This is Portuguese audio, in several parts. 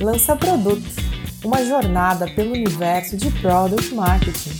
Lança Produto, uma jornada pelo universo de Product Marketing.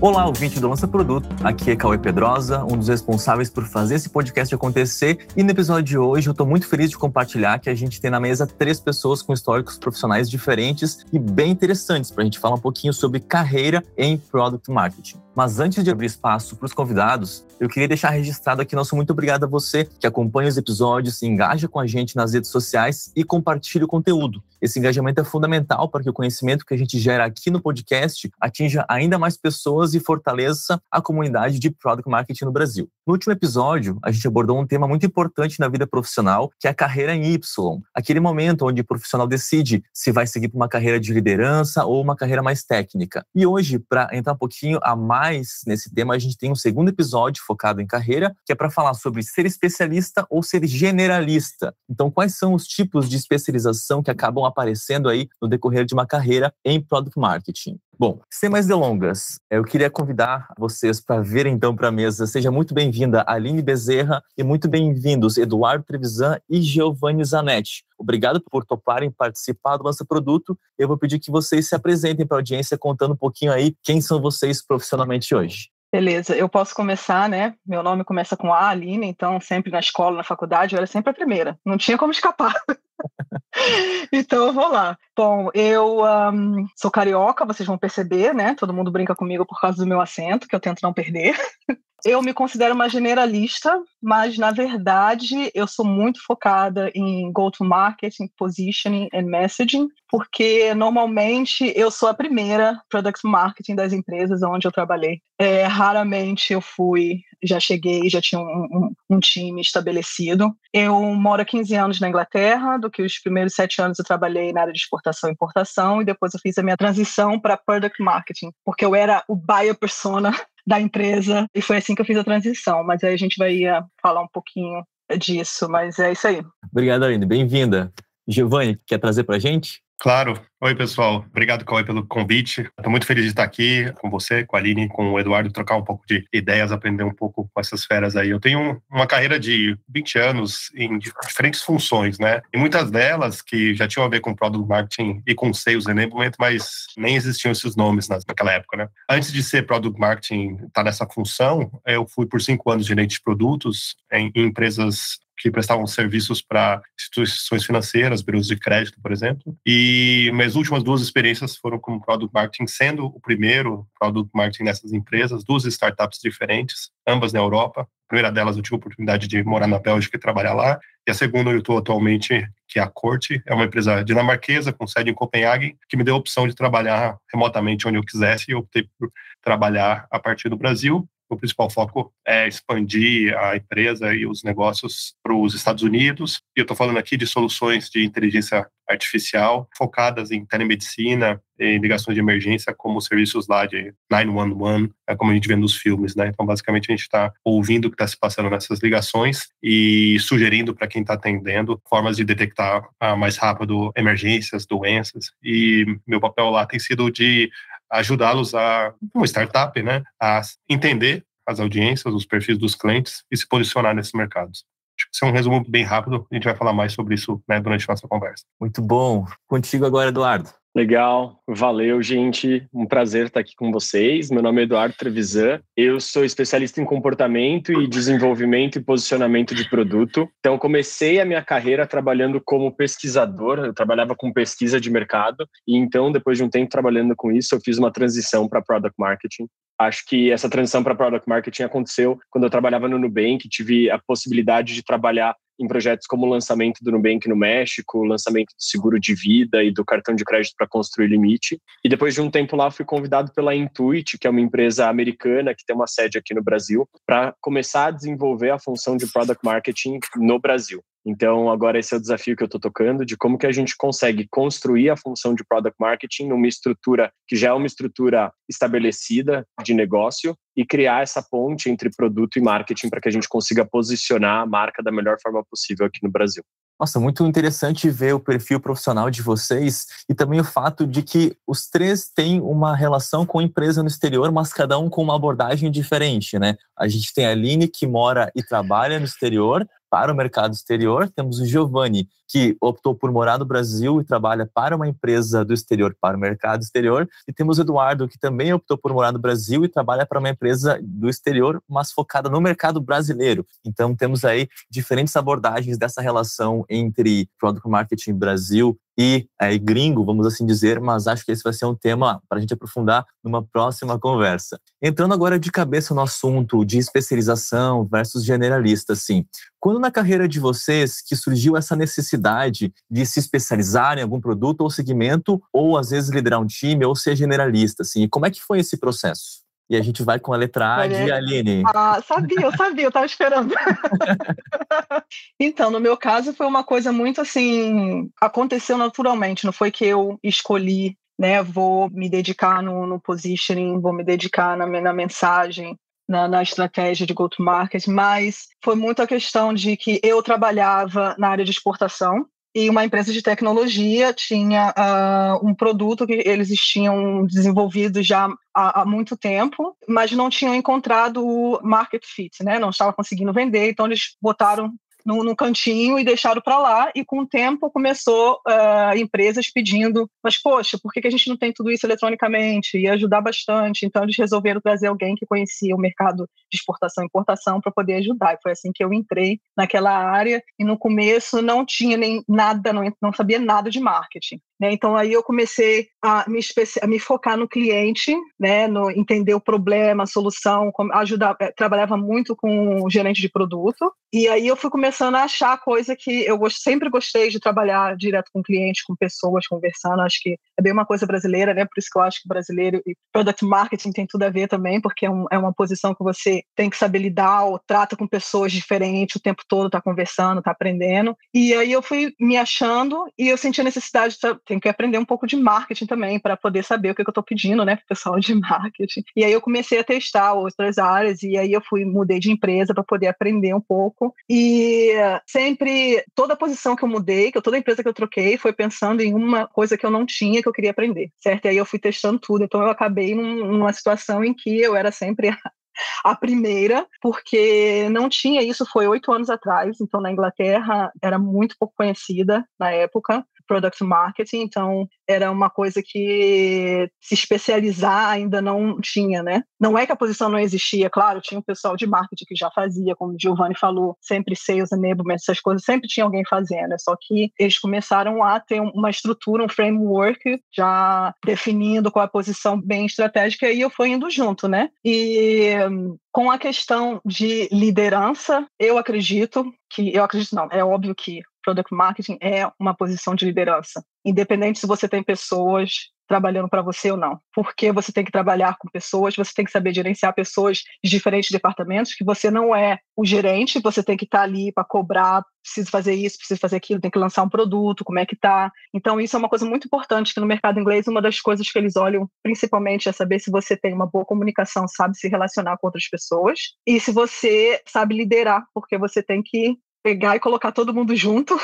Olá, ouvinte do Lança Produto. Aqui é Cauê Pedrosa, um dos responsáveis por fazer esse podcast acontecer. E no episódio de hoje eu estou muito feliz de compartilhar que a gente tem na mesa três pessoas com históricos profissionais diferentes e bem interessantes para a gente falar um pouquinho sobre carreira em Product Marketing. Mas antes de abrir espaço para os convidados, eu queria deixar registrado aqui nosso muito obrigado a você que acompanha os episódios, engaja com a gente nas redes sociais e compartilha o conteúdo. Esse engajamento é fundamental para que o conhecimento que a gente gera aqui no podcast atinja ainda mais pessoas e fortaleça a comunidade de Product Marketing no Brasil. No último episódio, a gente abordou um tema muito importante na vida profissional, que é a carreira em Y. Aquele momento onde o profissional decide se vai seguir para uma carreira de liderança ou uma carreira mais técnica. E hoje, para entrar um pouquinho a mais mais nesse tema, a gente tem um segundo episódio focado em carreira, que é para falar sobre ser especialista ou ser generalista. Então, quais são os tipos de especialização que acabam aparecendo aí no decorrer de uma carreira em product marketing? Bom, sem mais delongas, eu queria convidar vocês para virem então para a mesa. Seja muito bem-vinda Aline Bezerra e muito bem-vindos Eduardo Trevisan e Giovanni Zanetti. Obrigado por toparem participar do nosso produto. Eu vou pedir que vocês se apresentem para a audiência contando um pouquinho aí quem são vocês profissionalmente hoje. Beleza, eu posso começar, né? Meu nome começa com A, Aline, então sempre na escola, na faculdade, eu era sempre a primeira. Não tinha como escapar. então eu vou lá. Bom, eu um, sou carioca, vocês vão perceber, né? Todo mundo brinca comigo por causa do meu acento, que eu tento não perder. Eu me considero uma generalista, mas na verdade eu sou muito focada em go-to-market, positioning and messaging, porque normalmente eu sou a primeira product marketing das empresas onde eu trabalhei. É, raramente eu fui, já cheguei, já tinha um, um, um, time estabelecido. Eu moro há 15 anos na Inglaterra, do que os primeiros sete anos eu trabalhei na área de exportação e importação, e depois eu fiz a minha transição para product marketing, porque eu era o buyer persona da empresa e foi assim que eu fiz a transição. Mas aí a gente vai uh, falar um pouquinho disso, mas é isso aí. Obrigado, Aline. Bem-vinda. Giovanni, quer trazer para a gente? Claro. Oi, pessoal. Obrigado, Cauê, pelo convite. Estou muito feliz de estar aqui com você, com a Aline, com o Eduardo, trocar um pouco de ideias, aprender um pouco com essas feras aí. Eu tenho uma carreira de 20 anos em diferentes funções, né? E muitas delas que já tinham a ver com Product Marketing e com Sales Enablement, mas nem existiam esses nomes naquela época, né? Antes de ser Product Marketing, estar tá nessa função, eu fui por cinco anos gerente de produtos em, em empresas que prestavam serviços para instituições financeiras, bureus de crédito, por exemplo. E minhas últimas duas experiências foram como Product Marketing, sendo o primeiro Product Marketing nessas empresas, duas startups diferentes, ambas na Europa. A primeira delas eu tive a oportunidade de morar na Bélgica e trabalhar lá. E a segunda eu estou atualmente, que é a Corte, é uma empresa dinamarquesa com sede em Copenhague, que me deu a opção de trabalhar remotamente onde eu quisesse e optei por trabalhar a partir do Brasil o principal foco é expandir a empresa e os negócios para os Estados Unidos. E eu estou falando aqui de soluções de inteligência artificial focadas em telemedicina, em ligações de emergência, como serviços lá de 911, é como a gente vê nos filmes, né? Então, basicamente, a gente está ouvindo o que está se passando nessas ligações e sugerindo para quem está atendendo formas de detectar ah, mais rápido emergências, doenças. E meu papel lá tem sido de ajudá-los a, uma startup, né, a entender as audiências, os perfis dos clientes e se posicionar nesses mercados. Isso é um resumo bem rápido, a gente vai falar mais sobre isso né, durante a nossa conversa. Muito bom. Contigo agora, Eduardo. Legal, valeu, gente. Um prazer estar aqui com vocês. Meu nome é Eduardo Trevisan. Eu sou especialista em comportamento e desenvolvimento e posicionamento de produto. Então, comecei a minha carreira trabalhando como pesquisador. Eu trabalhava com pesquisa de mercado e então, depois de um tempo trabalhando com isso, eu fiz uma transição para product marketing. Acho que essa transição para product marketing aconteceu quando eu trabalhava no Nubank, tive a possibilidade de trabalhar em projetos como o lançamento do Nubank no México, o lançamento do seguro de vida e do cartão de crédito para construir limite. E depois de um tempo lá, fui convidado pela Intuit, que é uma empresa americana que tem uma sede aqui no Brasil, para começar a desenvolver a função de product marketing no Brasil. Então, agora esse é o desafio que eu estou tocando, de como que a gente consegue construir a função de product marketing numa estrutura que já é uma estrutura estabelecida de negócio e criar essa ponte entre produto e marketing para que a gente consiga posicionar a marca da melhor forma possível aqui no Brasil. Nossa, muito interessante ver o perfil profissional de vocês e também o fato de que os três têm uma relação com a empresa no exterior, mas cada um com uma abordagem diferente, né? A gente tem a Aline que mora e trabalha no exterior, para o mercado exterior. Temos o Giovanni, que optou por morar no Brasil e trabalha para uma empresa do exterior para o mercado exterior. E temos o Eduardo, que também optou por morar no Brasil e trabalha para uma empresa do exterior, mas focada no mercado brasileiro. Então, temos aí diferentes abordagens dessa relação entre Product Marketing Brasil e é, gringo, vamos assim dizer, mas acho que esse vai ser um tema para a gente aprofundar numa próxima conversa. Entrando agora de cabeça no assunto de especialização versus generalista, assim, quando na carreira de vocês que surgiu essa necessidade de se especializar em algum produto ou segmento, ou às vezes liderar um time, ou ser generalista, assim, como é que foi esse processo? E a gente vai com a letra A de Aline. Ah, sabia, eu sabia, eu estava esperando. então, no meu caso, foi uma coisa muito assim. Aconteceu naturalmente, não foi que eu escolhi, né? Vou me dedicar no, no positioning, vou me dedicar na, na mensagem, na, na, estratégia de go-to-market, mas foi muito a questão de que eu trabalhava na área de exportação, e uma empresa de tecnologia tinha uh, um produto que eles tinham desenvolvido já há, há, muito tempo, mas não tinham encontrado o market fit, né? Não estava conseguindo vender, então eles botaram no, no cantinho e deixaram para lá. E com o tempo começou uh, empresas pedindo, mas poxa, por que, que a gente não tem tudo isso eletronicamente? Ia ajudar bastante. Então eles resolveram trazer alguém que conhecia o mercado de exportação e importação para poder ajudar. E foi assim que eu entrei naquela área. E no começo não tinha nem nada, não, não sabia nada de marketing. Né? Então aí eu comecei a me, a me focar no cliente, né? no entender o problema, a solução, ajudar, eh, trabalhava muito com gerente de produto. E aí eu fui começando a achar coisa que eu gost, sempre gostei de trabalhar direto com clientes, com pessoas, conversando. Acho que é bem uma coisa brasileira, né? Por isso que eu acho que brasileiro e product marketing tem tudo a ver também, porque é, um, é uma posição que você tem que saber lidar ou trata com pessoas diferentes o tempo todo, tá conversando, tá aprendendo. E aí eu fui me achando e eu senti a necessidade de tem que aprender um pouco de marketing também para poder saber o que, que eu estou pedindo, né, para o pessoal de marketing. E aí eu comecei a testar outras áreas e aí eu fui mudei de empresa para poder aprender um pouco. E sempre toda posição que eu mudei, que toda empresa que eu troquei, foi pensando em uma coisa que eu não tinha que eu queria aprender, certo? E aí eu fui testando tudo. Então eu acabei num, numa situação em que eu era sempre a primeira, porque não tinha isso, foi oito anos atrás, então na Inglaterra era muito pouco conhecida na época product marketing, então era uma coisa que se especializar ainda não tinha, né? Não é que a posição não existia, claro, tinha um pessoal de marketing que já fazia, como o Giovanni falou, sempre sales enablement, essas coisas, sempre tinha alguém fazendo, só que eles começaram a ter uma estrutura, um framework já definindo qual é a posição bem estratégica e eu fui indo junto, né? E com a questão de liderança, eu acredito que, eu acredito não, é óbvio que product marketing é uma posição de liderança, independente se você tem pessoas trabalhando para você ou não. Porque você tem que trabalhar com pessoas, você tem que saber gerenciar pessoas de diferentes departamentos, que você não é o gerente, você tem que estar tá ali para cobrar, preciso fazer isso, preciso fazer aquilo, tem que lançar um produto, como é que tá. Então isso é uma coisa muito importante que no mercado inglês uma das coisas que eles olham principalmente é saber se você tem uma boa comunicação, sabe se relacionar com outras pessoas e se você sabe liderar, porque você tem que pegar e colocar todo mundo junto,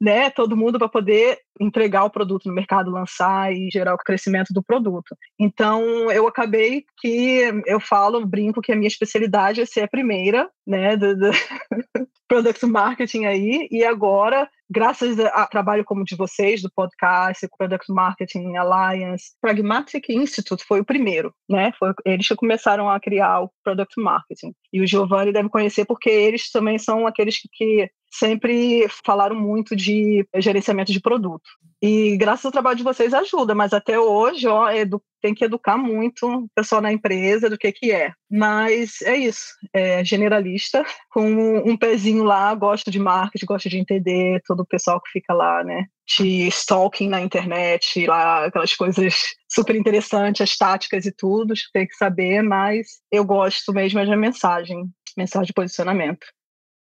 né? Todo mundo para poder entregar o produto no mercado, lançar e gerar o crescimento do produto. Então, eu acabei que eu falo, brinco que a minha especialidade é ser a primeira, né, do, do product marketing aí, e agora graças a trabalho como de vocês, do podcast, Product Marketing Alliance, Pragmatic Institute foi o primeiro, né? Foi eles que começaram a criar o Product Marketing. E o Giovanni deve conhecer porque eles também são aqueles que, que sempre falaram muito de gerenciamento de produto. E graças ao trabalho de vocês ajuda, mas até hoje ó, edu tem que educar muito o pessoal na empresa do que, que é. Mas é isso, é generalista, com um pezinho lá, gosto de marketing, gosto de entender todo o pessoal que fica lá, né? De stalking na internet, lá, aquelas coisas super interessantes, as táticas e tudo, tem que saber, mas eu gosto mesmo é da mensagem, mensagem de posicionamento.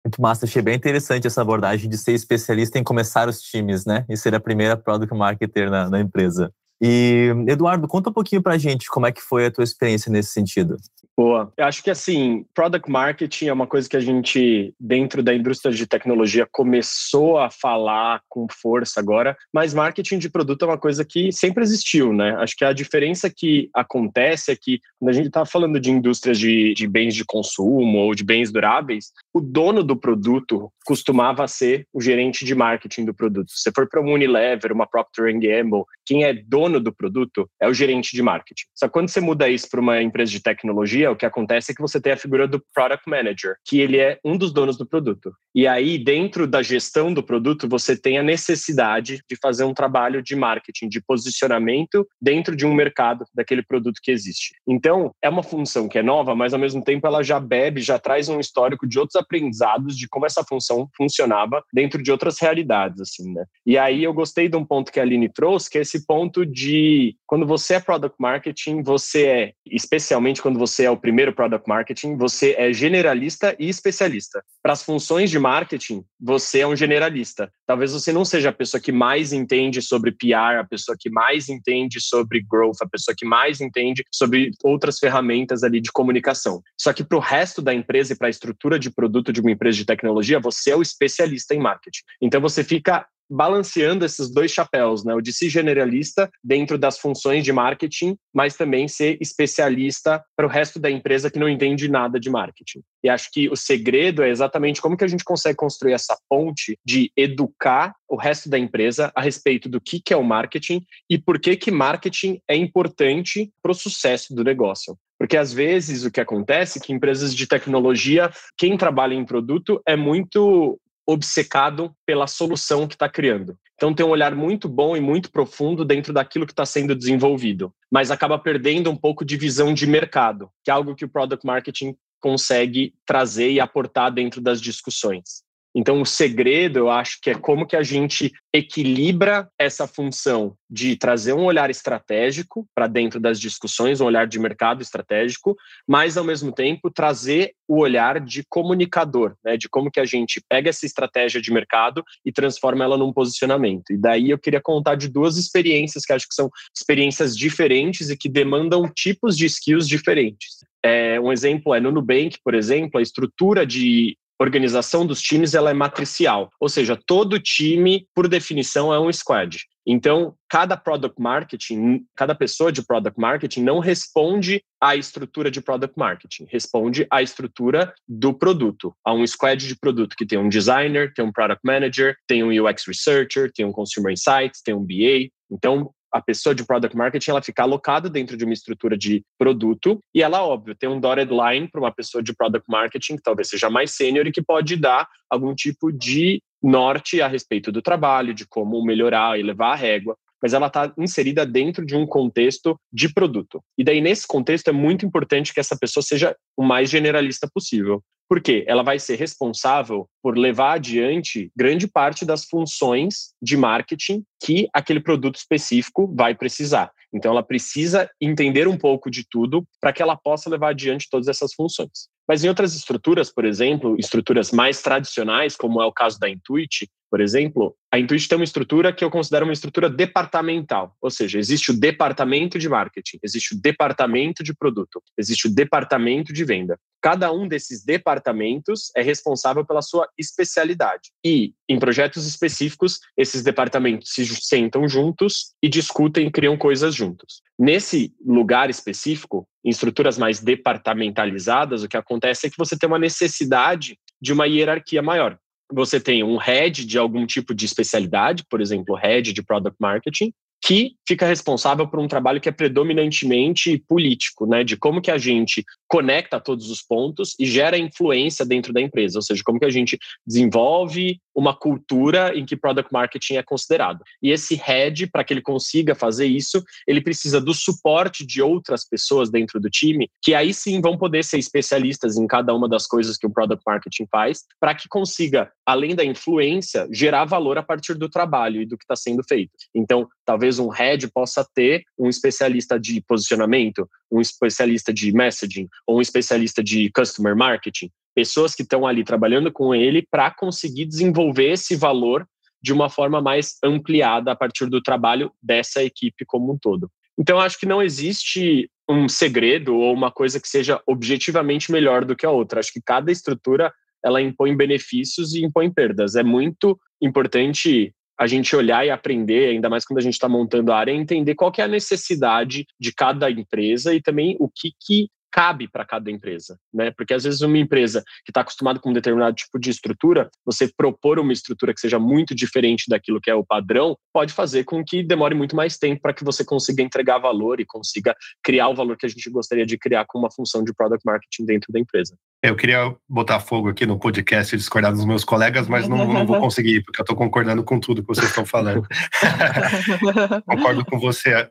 Muito massa, achei bem interessante essa abordagem de ser especialista em começar os times, né? E ser a primeira product marketer na, na empresa. E, Eduardo, conta um pouquinho pra gente como é que foi a tua experiência nesse sentido. Boa. Eu acho que assim, product marketing é uma coisa que a gente, dentro da indústria de tecnologia, começou a falar com força agora, mas marketing de produto é uma coisa que sempre existiu, né? Acho que a diferença que acontece é que, quando a gente está falando de indústrias de, de bens de consumo ou de bens duráveis, o dono do produto costumava ser o gerente de marketing do produto. Se for para uma Unilever, uma Procter Gamble, quem é dono do produto é o gerente de marketing. Só quando você muda isso para uma empresa de tecnologia, o que acontece é que você tem a figura do product manager, que ele é um dos donos do produto. E aí, dentro da gestão do produto, você tem a necessidade de fazer um trabalho de marketing, de posicionamento dentro de um mercado daquele produto que existe. Então, é uma função que é nova, mas ao mesmo tempo ela já bebe, já traz um histórico de outros aprendizados de como essa função funcionava dentro de outras realidades, assim, né? E aí eu gostei de um ponto que a Aline trouxe, que é esse ponto de quando você é product marketing, você é, especialmente quando você é o primeiro product marketing, você é generalista e especialista. Para as funções de marketing, você é um generalista. Talvez você não seja a pessoa que mais entende sobre PR, a pessoa que mais entende sobre growth, a pessoa que mais entende sobre outras ferramentas ali de comunicação. Só que para o resto da empresa e para a estrutura de produto de uma empresa de tecnologia, você é o especialista em marketing. Então você fica balanceando esses dois chapéus, né? O de ser generalista dentro das funções de marketing, mas também ser especialista para o resto da empresa que não entende nada de marketing. E acho que o segredo é exatamente como que a gente consegue construir essa ponte de educar o resto da empresa a respeito do que, que é o marketing e por que que marketing é importante para o sucesso do negócio. Porque às vezes o que acontece é que empresas de tecnologia, quem trabalha em produto é muito obcecado pela solução que está criando. Então tem um olhar muito bom e muito profundo dentro daquilo que está sendo desenvolvido, mas acaba perdendo um pouco de visão de mercado, que é algo que o product marketing consegue trazer e aportar dentro das discussões. Então, o segredo, eu acho que é como que a gente equilibra essa função de trazer um olhar estratégico para dentro das discussões, um olhar de mercado estratégico, mas, ao mesmo tempo, trazer o olhar de comunicador, né, de como que a gente pega essa estratégia de mercado e transforma ela num posicionamento. E daí eu queria contar de duas experiências que acho que são experiências diferentes e que demandam tipos de skills diferentes. É, um exemplo é no Nubank, por exemplo, a estrutura de organização dos times ela é matricial, ou seja, todo time, por definição, é um squad. Então, cada product marketing, cada pessoa de product marketing não responde à estrutura de product marketing, responde à estrutura do produto. Há um squad de produto que tem um designer, tem um product manager, tem um UX researcher, tem um consumer insights, tem um BA. Então, a pessoa de product marketing ela fica alocada dentro de uma estrutura de produto e ela, óbvio, tem um dotted line para uma pessoa de product marketing que talvez seja mais sênior e que pode dar algum tipo de norte a respeito do trabalho, de como melhorar e levar a régua mas ela está inserida dentro de um contexto de produto. E daí, nesse contexto, é muito importante que essa pessoa seja o mais generalista possível. Porque ela vai ser responsável por levar adiante grande parte das funções de marketing que aquele produto específico vai precisar. Então, ela precisa entender um pouco de tudo para que ela possa levar adiante todas essas funções. Mas em outras estruturas, por exemplo, estruturas mais tradicionais, como é o caso da Intuit, por exemplo, a Intuit tem uma estrutura que eu considero uma estrutura departamental, ou seja, existe o departamento de marketing, existe o departamento de produto, existe o departamento de venda. Cada um desses departamentos é responsável pela sua especialidade. E, em projetos específicos, esses departamentos se sentam juntos e discutem e criam coisas juntos. Nesse lugar específico, em estruturas mais departamentalizadas, o que acontece é que você tem uma necessidade de uma hierarquia maior você tem um head de algum tipo de especialidade, por exemplo, head de product marketing, que fica responsável por um trabalho que é predominantemente político, né, de como que a gente conecta todos os pontos e gera influência dentro da empresa, ou seja, como que a gente desenvolve uma cultura em que product marketing é considerado. E esse head, para que ele consiga fazer isso, ele precisa do suporte de outras pessoas dentro do time, que aí sim vão poder ser especialistas em cada uma das coisas que o product marketing faz, para que consiga, além da influência, gerar valor a partir do trabalho e do que está sendo feito. Então, talvez um head possa ter um especialista de posicionamento, um especialista de messaging ou um especialista de customer marketing, pessoas que estão ali trabalhando com ele para conseguir desenvolver esse valor de uma forma mais ampliada a partir do trabalho dessa equipe como um todo. Então, acho que não existe um segredo ou uma coisa que seja objetivamente melhor do que a outra. Acho que cada estrutura ela impõe benefícios e impõe perdas. É muito importante a gente olhar e aprender, ainda mais quando a gente está montando a área, entender qual que é a necessidade de cada empresa e também o que, que cabe para cada empresa, né? Porque às vezes uma empresa que está acostumada com um determinado tipo de estrutura, você propor uma estrutura que seja muito diferente daquilo que é o padrão, pode fazer com que demore muito mais tempo para que você consiga entregar valor e consiga criar o valor que a gente gostaria de criar com uma função de product marketing dentro da empresa. Eu queria botar fogo aqui no podcast e discordar dos meus colegas, mas não, não vou conseguir, porque eu estou concordando com tudo que vocês estão falando. Concordo com você.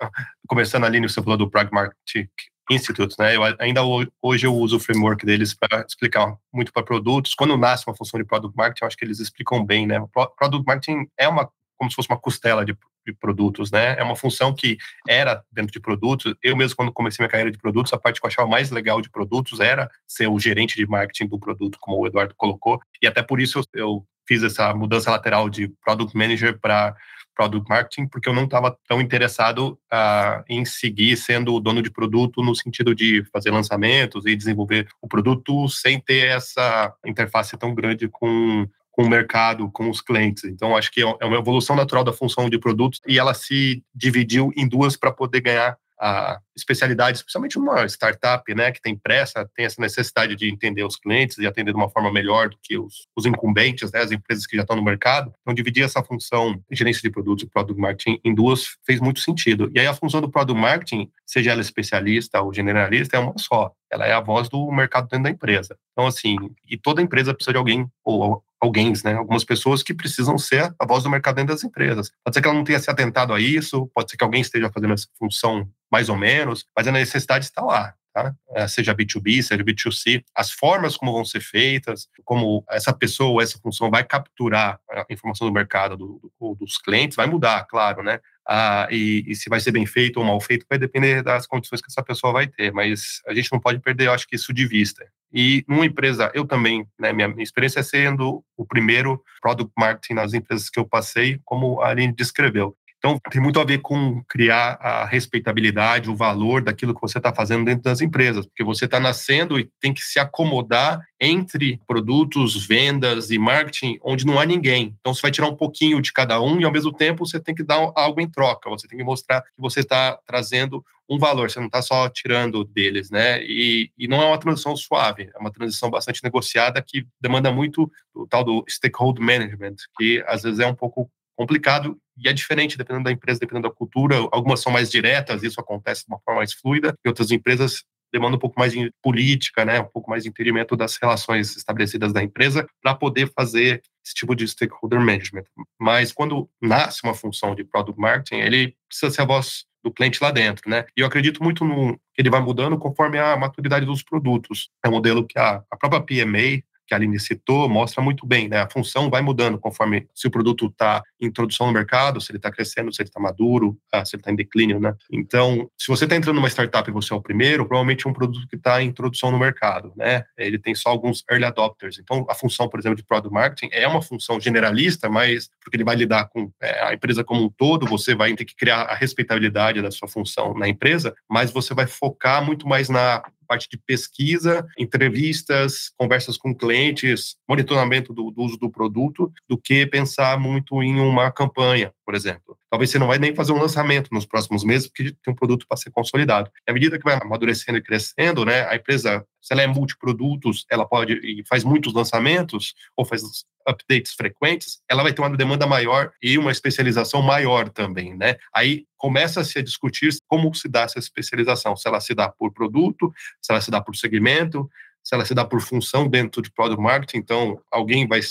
Começando ali, você falou do Pragmatic Institute, né? Eu ainda hoje eu uso o framework deles para explicar muito para produtos. Quando nasce uma função de product marketing, eu acho que eles explicam bem, né? Product marketing é uma como se fosse uma costela de, de, produtos, né? É uma função que era dentro de produtos. Eu mesmo, quando comecei minha carreira de produtos, a parte que eu achava mais legal de produtos era ser o gerente de marketing do produto, como o Eduardo colocou. E até por isso eu, eu fiz essa mudança lateral de product manager para product marketing, porque eu não estava tão interessado uh, em seguir sendo o dono de produto no sentido de fazer lançamentos e desenvolver o produto sem ter essa interface tão grande com com o mercado, com os clientes. Então, acho que é, é uma evolução natural da função de produtos e ela se dividiu em duas para poder ganhar a especialidade, especialmente numa startup, né, que tem pressa, tem essa necessidade de entender os clientes e atender de uma forma melhor do que os, os incumbentes, né, as empresas que já estão no mercado. Então, dividir essa função de gerência de produtos e product marketing em duas fez muito sentido. E aí, a função do product marketing, seja ela especialista ou generalista, é uma só. Ela é a voz do mercado dentro da empresa. Então, assim, e toda empresa precisa de alguém, ou alguém, né? Algumas pessoas que precisam ser a voz do mercado dentro das empresas. Pode ser que ela não tenha se atentado a isso, pode ser que alguém esteja fazendo essa função mais ou menos, mas a necessidade está lá. Tá? É, seja B2B, seja B2C, as formas como vão ser feitas, como essa pessoa essa função vai capturar a informação do mercado do, do, dos clientes, vai mudar, claro, né? Ah, e, e, se vai ser bem feito ou mal feito vai depender das condições que essa pessoa vai ter, mas a gente não pode perder, eu acho que isso de vista. E numa empresa, eu também, né, minha, minha experiência é sendo o primeiro product marketing nas empresas que eu passei, como a Aline descreveu. Então, tem muito a ver com criar a respeitabilidade, o valor daquilo que você está fazendo dentro das empresas, porque você está nascendo e tem que se acomodar entre produtos, vendas e marketing, onde não há ninguém. Então, você vai tirar um pouquinho de cada um e, ao mesmo tempo, você tem que dar algo em troca, você tem que mostrar que você está trazendo um valor, você não está só tirando deles, né? E, e não é uma transição suave, é uma transição bastante negociada que demanda muito o tal do stakeholder management, que às vezes é um pouco complicado e é diferente dependendo da empresa, dependendo da cultura. Algumas são mais diretas, isso acontece de uma forma mais fluida, e outras empresas demandam um pouco mais de política, né, um pouco mais de entendimento das relações estabelecidas da empresa para poder fazer esse tipo de stakeholder management. Mas quando nasce uma função de product marketing, ele precisa ser a voz do cliente lá dentro, né? E eu acredito muito no que ele vai mudando conforme a maturidade dos produtos. É um modelo que a, a própria PMA que a Aline citou mostra muito bem, né? A função vai mudando conforme se o produto está em introdução no mercado, se ele está crescendo, se ele está maduro, ah, se ele está em declínio, né? Então, se você está entrando numa startup e você é o primeiro, provavelmente é um produto que está em introdução no mercado, né? Ele tem só alguns early adopters. Então, a função, por exemplo, de product marketing é uma função generalista, mas porque ele vai lidar com é, a empresa como um todo, você vai ter que criar a respeitabilidade da sua função na empresa, mas você vai focar muito mais na parte de pesquisa, entrevistas, conversas com clientes, monitoramento do, do uso do produto, do que pensar muito em uma campanha, por exemplo. Talvez você não vai nem fazer um lançamento nos próximos meses, porque tem um produto para ser consolidado. À medida que vai amadurecendo e crescendo, né, a empresa, se ela é multiprodutos, ela pode e faz muitos lançamentos ou faz updates frequentes, ela vai ter uma demanda maior e uma especialização maior também, né? Aí começa-se a discutir como se dá essa especialização, se ela se dá por produto, se ela se dá por segmento, se ela se dá por função dentro de product marketing, então alguém vai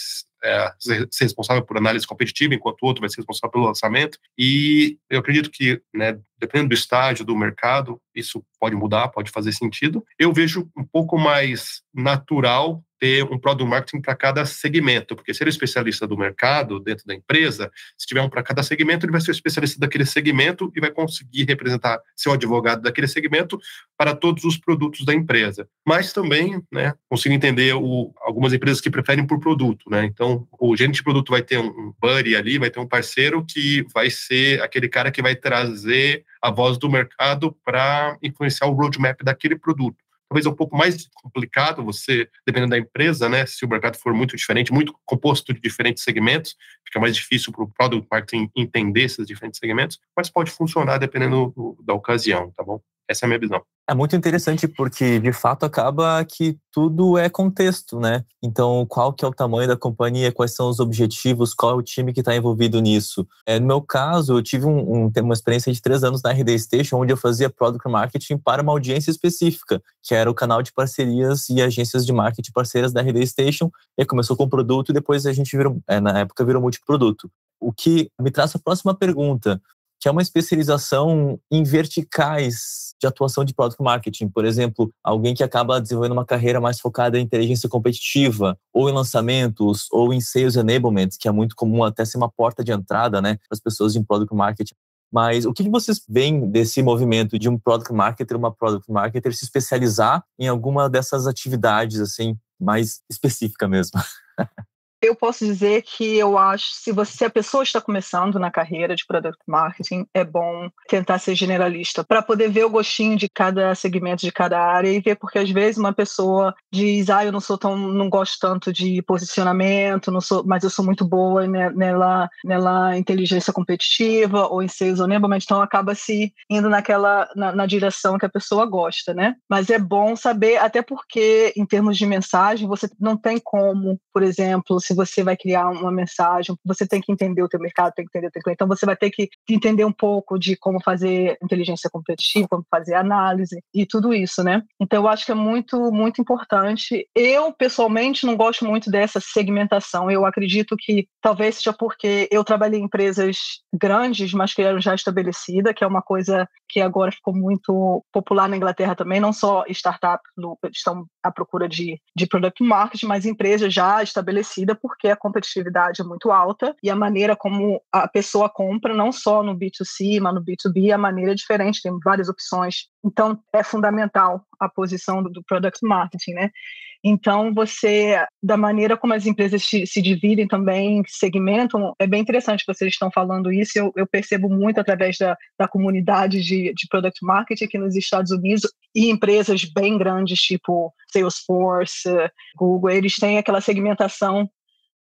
é, ser responsável por análise competitiva, enquanto o outro vai ser responsável pelo lançamento. E eu acredito que, né, dependendo do estágio do mercado, isso pode mudar, pode fazer sentido. Eu vejo um pouco mais natural ter um product marketing para cada segmento, porque se ele é especialista do mercado dentro da empresa, se tiver um para cada segmento, ele vai ser especialista daquele segmento e vai conseguir representar seu advogado daquele segmento para todos os produtos da empresa. Mas também, né, consigo entender o, algumas empresas que preferem por produto, né? Então, o gerente de produto vai ter um buddy ali, vai ter um parceiro que vai ser aquele cara que vai trazer a voz do mercado para influenciar o roadmap daquele produto talvez é um pouco mais complicado você, dependendo da empresa, né? Se o mercado for muito diferente, muito composto de diferentes segmentos, fica mais difícil para o product marketing entender esses diferentes segmentos, mas pode funcionar dependendo do, da ocasião, tá bom? Essa é a minha visão. É muito interessante porque, de fato, acaba que tudo é contexto, né? Então, qual que é o tamanho da companhia, quais são os objetivos, qual é o time que está envolvido nisso. É, no meu caso, eu tive um, um, uma experiência de três anos na RD Station, onde eu fazia Product Marketing para uma audiência específica, que era o canal de parcerias e agências de marketing parceiras da RD Station. E começou com produto e depois a gente virou, é, na época, virou multiproduto. O que me traz a próxima pergunta que é uma especialização em verticais de atuação de product marketing. Por exemplo, alguém que acaba desenvolvendo uma carreira mais focada em inteligência competitiva, ou em lançamentos, ou em sales enablement, que é muito comum até ser uma porta de entrada né, para as pessoas em product marketing. Mas o que vocês veem desse movimento de um product marketer, uma product marketer se especializar em alguma dessas atividades assim mais específica mesmo? eu posso dizer que eu acho, se você se a pessoa está começando na carreira de product marketing, é bom tentar ser generalista para poder ver o gostinho de cada segmento de cada área e ver porque às vezes uma pessoa diz, ah, eu não sou tão, não gosto tanto de posicionamento, não sou, mas eu sou muito boa nela, nela inteligência competitiva ou em sales enablement, então acaba se indo naquela na, na direção que a pessoa gosta, né? Mas é bom saber, até porque em termos de mensagem você não tem como, por exemplo, se se você vai criar uma mensagem, você tem que entender o teu mercado, tem que entender o teu cliente. Então você vai ter que entender um pouco de como fazer inteligência competitiva, como fazer análise e tudo isso, né? Então eu acho que é muito muito importante. Eu pessoalmente não gosto muito dessa segmentação. Eu acredito que talvez seja porque eu trabalhei em empresas grandes, mas que eram já estabelecidas, que é uma coisa que agora ficou muito popular na Inglaterra também, não só startups estão à procura de, de product marketing, mas empresas já estabelecidas porque a competitividade é muito alta e a maneira como a pessoa compra, não só no B2C, mas no B2B, a maneira é diferente, tem várias opções. Então, é fundamental a posição do, do product marketing, né? Então, você, da maneira como as empresas se, se, dividem também, segmentam, é bem interessante vocês estão falando isso. Eu, eu percebo muito através da, da comunidade de, de product marketing aqui nos Estados Unidos e empresas bem grandes, tipo Salesforce, Google, eles têm aquela segmentação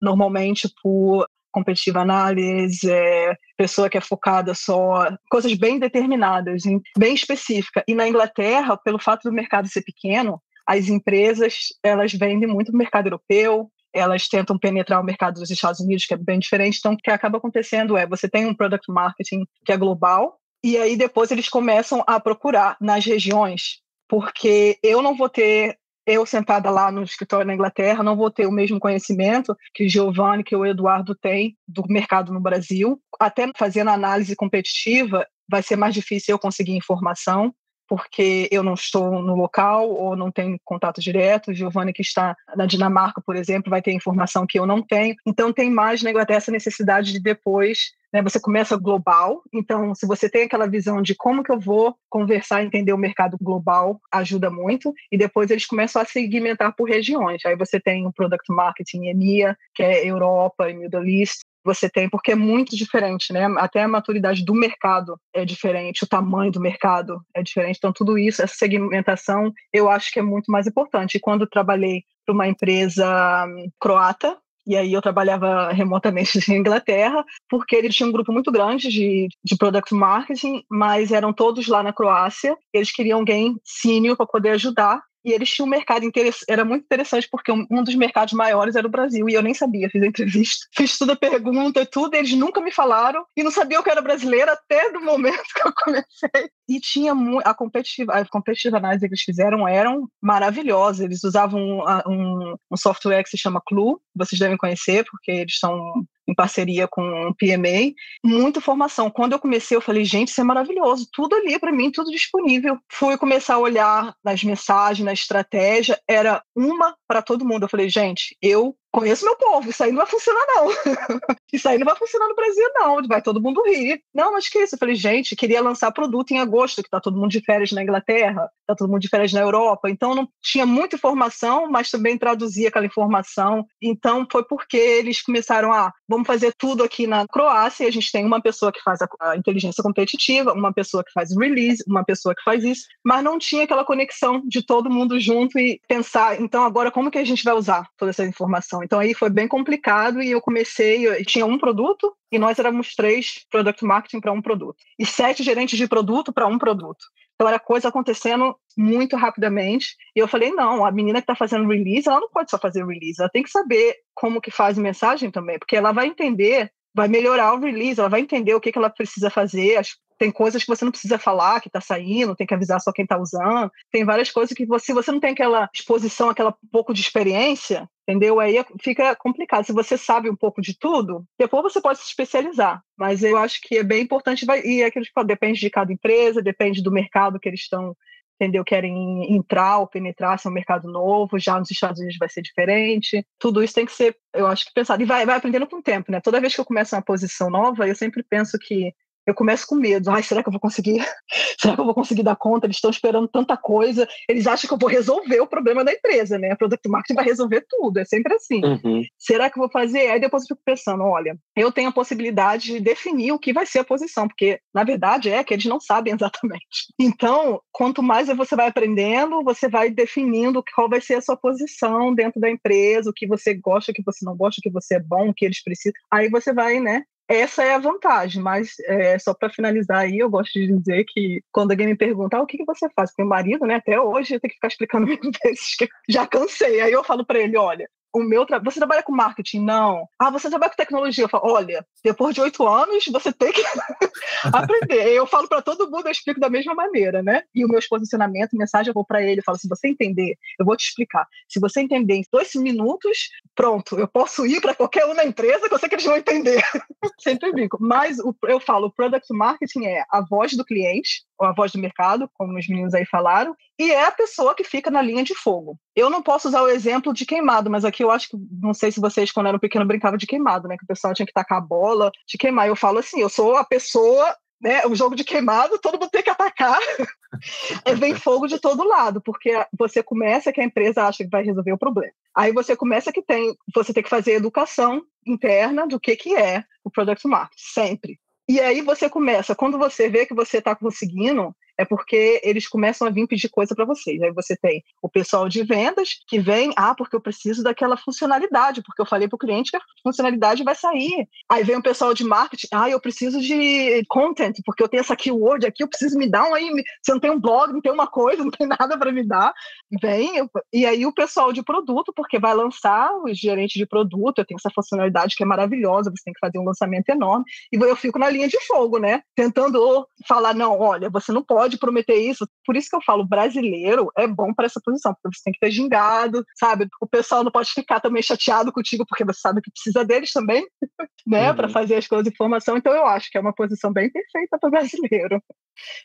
normalmente por competitiva análise, é, pessoa que é focada só, coisas bem determinadas, bem específicas. E na Inglaterra, pelo fato do mercado ser pequeno, as empresas elas vendem muito no mercado europeu, elas tentam penetrar o mercado dos Estados Unidos, que é bem diferente. Então, o que acaba acontecendo é você tem um product marketing que é global, e aí depois eles começam a procurar nas regiões, porque eu não vou ter eu sentada lá no escritório na Inglaterra não vou ter o mesmo conhecimento que o Giovanni, que o Eduardo tem do mercado no Brasil. Até fazendo análise competitiva, vai ser mais difícil eu conseguir informação porque eu não estou no local ou não tenho contato direto. Giovanni, que está na Dinamarca, por exemplo, vai ter informação que eu não tenho. Então, tem mais na Inglaterra essa necessidade de depois né, você começa global, então se você tem aquela visão de como que eu vou conversar, entender o mercado global, ajuda muito, e depois eles começam a segmentar por regiões. Aí você tem o Product Marketing EMEA, que é Europa e Middle East, você tem, porque é muito diferente, né? Até a maturidade do mercado é diferente, o tamanho do mercado é diferente. Então, tudo isso, essa segmentação, eu acho que é muito mais importante. E quando trabalhei para uma empresa hum, croata, e aí eu trabalhava remotamente na Inglaterra, porque eles tinham um grupo muito grande de, de product marketing, mas eram todos lá na Croácia. Eles queriam alguém sênior para poder ajudar e eles tinham um mercado interessante, era muito interessante porque um, dos mercados maiores era o Brasil e eu nem sabia, fiz a entrevista, fiz toda a pergunta, tudo, eles nunca me falaram e não sabiam que eu era brasileira até do momento que eu comecei. E tinha a competitiva, a competitiva que eles fizeram eram maravilhosas, eles usavam um, um, um software que se chama Clue, vocês devem conhecer porque eles são em parceria com o PMA, muita formação. Quando eu comecei, eu falei, gente, isso é maravilhoso, tudo ali para mim, tudo disponível. Fui começar a olhar nas mensagens, na estratégia, era uma para todo mundo. Eu falei, gente, eu conheço meu povo, isso aí não vai funcionar, não. isso aí não vai funcionar no Brasil, não. Vai todo mundo rir. Não, mas que isso? Eu falei, gente, queria lançar produto em agosto, que tá todo mundo de férias na Inglaterra, tá todo mundo de férias na Europa. Então não tinha muita informação, mas também traduzia aquela informação. Então foi porque eles começaram a, ah, vamos fazer tudo aqui na Croácia, e a gente tem uma pessoa que faz a, inteligência competitiva, uma pessoa que faz release, uma pessoa que faz isso, mas não tinha aquela conexão de todo mundo junto e pensar, então agora como que a gente vai usar toda essa informação? Então aí foi bem complicado e eu comecei, eu tinha um produto e nós éramos três product marketing para um produto e sete gerentes de produto para um produto. Então era coisa acontecendo muito rapidamente. E eu falei, não, a menina que está fazendo release, ela não pode só fazer release, ela tem que saber como que faz mensagem também, porque ela vai entender, vai melhorar o release, ela vai entender o que, que ela precisa fazer, as tem coisas que você não precisa falar que está saindo, tem que avisar só quem está usando. Tem várias coisas que você, se você não tem aquela exposição, aquela pouco de experiência, entendeu? Aí é, fica complicado. Se você sabe um pouco de tudo, depois você pode se especializar. Mas eu acho que é bem importante, e é aquilo que depende de cada empresa, depende do mercado que eles estão entendeu? Querem entrar ou penetrar, se é um mercado novo, já nos Estados Unidos vai ser diferente. Tudo isso tem que ser, eu acho que pensado. E vai, vai aprendendo com o tempo, né? Toda vez que eu começo uma posição nova, eu sempre penso que eu começo com medo. Ai, será que eu vou conseguir? será que eu vou conseguir dar conta? Eles estão esperando tanta coisa. Eles acham que eu vou resolver o problema da empresa, né? A Product Marketing vai resolver tudo. É sempre assim. Uhum. Será que eu vou fazer? Aí depois eu fico pensando, olha, eu tenho a possibilidade de definir o que vai ser a posição, porque na verdade é que eles não sabem exatamente. Então, quanto mais você vai aprendendo, você vai definindo qual vai ser a sua posição dentro da empresa, o que você gosta, o que você não gosta, o que você é bom, o que eles precisam. Aí você vai, né, essa é a vantagem, mas é, só para finalizar aí, eu gosto de dizer que quando alguém me pergunta ah, o que, que você faz, o marido, né, até hoje, eu tenho que ficar explicando mil vezes que já cansei. Aí eu falo para ele: olha, o meu você trabalha com marketing? Não. Ah, você trabalha com tecnologia? Eu falo, olha, depois de oito anos, você tem que aprender. Eu falo para todo mundo, eu explico da mesma maneira, né? E o meu posicionamento, mensagem, eu vou para ele, eu falo, se você entender, eu vou te explicar. Se você entender em dois minutos, pronto, eu posso ir para qualquer uma empresa que eu sei que eles vão entender. Sempre brinco. Mas o, eu falo, o product marketing é a voz do cliente, a voz do mercado, como os meninos aí falaram, e é a pessoa que fica na linha de fogo. Eu não posso usar o exemplo de queimado, mas aqui eu acho que, não sei se vocês, quando eram pequenos, brincavam de queimado, né? Que o pessoal tinha que tacar a bola, de queimar. Eu falo assim, eu sou a pessoa né, o jogo de queimado, todo mundo tem que atacar. é, vem fogo de todo lado, porque você começa que a empresa acha que vai resolver o problema. Aí você começa que tem, você tem que fazer educação interna do que, que é o product marketing, sempre. E aí você começa, quando você vê que você está conseguindo, é porque eles começam a vir pedir coisa para vocês. Aí você tem o pessoal de vendas que vem, ah, porque eu preciso daquela funcionalidade, porque eu falei para o cliente que a funcionalidade vai sair. Aí vem o pessoal de marketing, ah, eu preciso de content, porque eu tenho essa keyword aqui, eu preciso me dar um aí. Você não tem um blog, não tem uma coisa, não tem nada para me dar. Vem, eu, e aí o pessoal de produto, porque vai lançar, o gerente de produto, eu tenho essa funcionalidade que é maravilhosa, você tem que fazer um lançamento enorme, e eu fico na linha de fogo, né? Tentando falar, não, olha, você não pode pode prometer isso. Por isso que eu falo, brasileiro é bom para essa posição, porque você tem que ter gingado, sabe? O pessoal não pode ficar também chateado contigo, porque você sabe que precisa deles também, né? Uhum. Para fazer as coisas de formação. Então eu acho que é uma posição bem perfeita para brasileiro.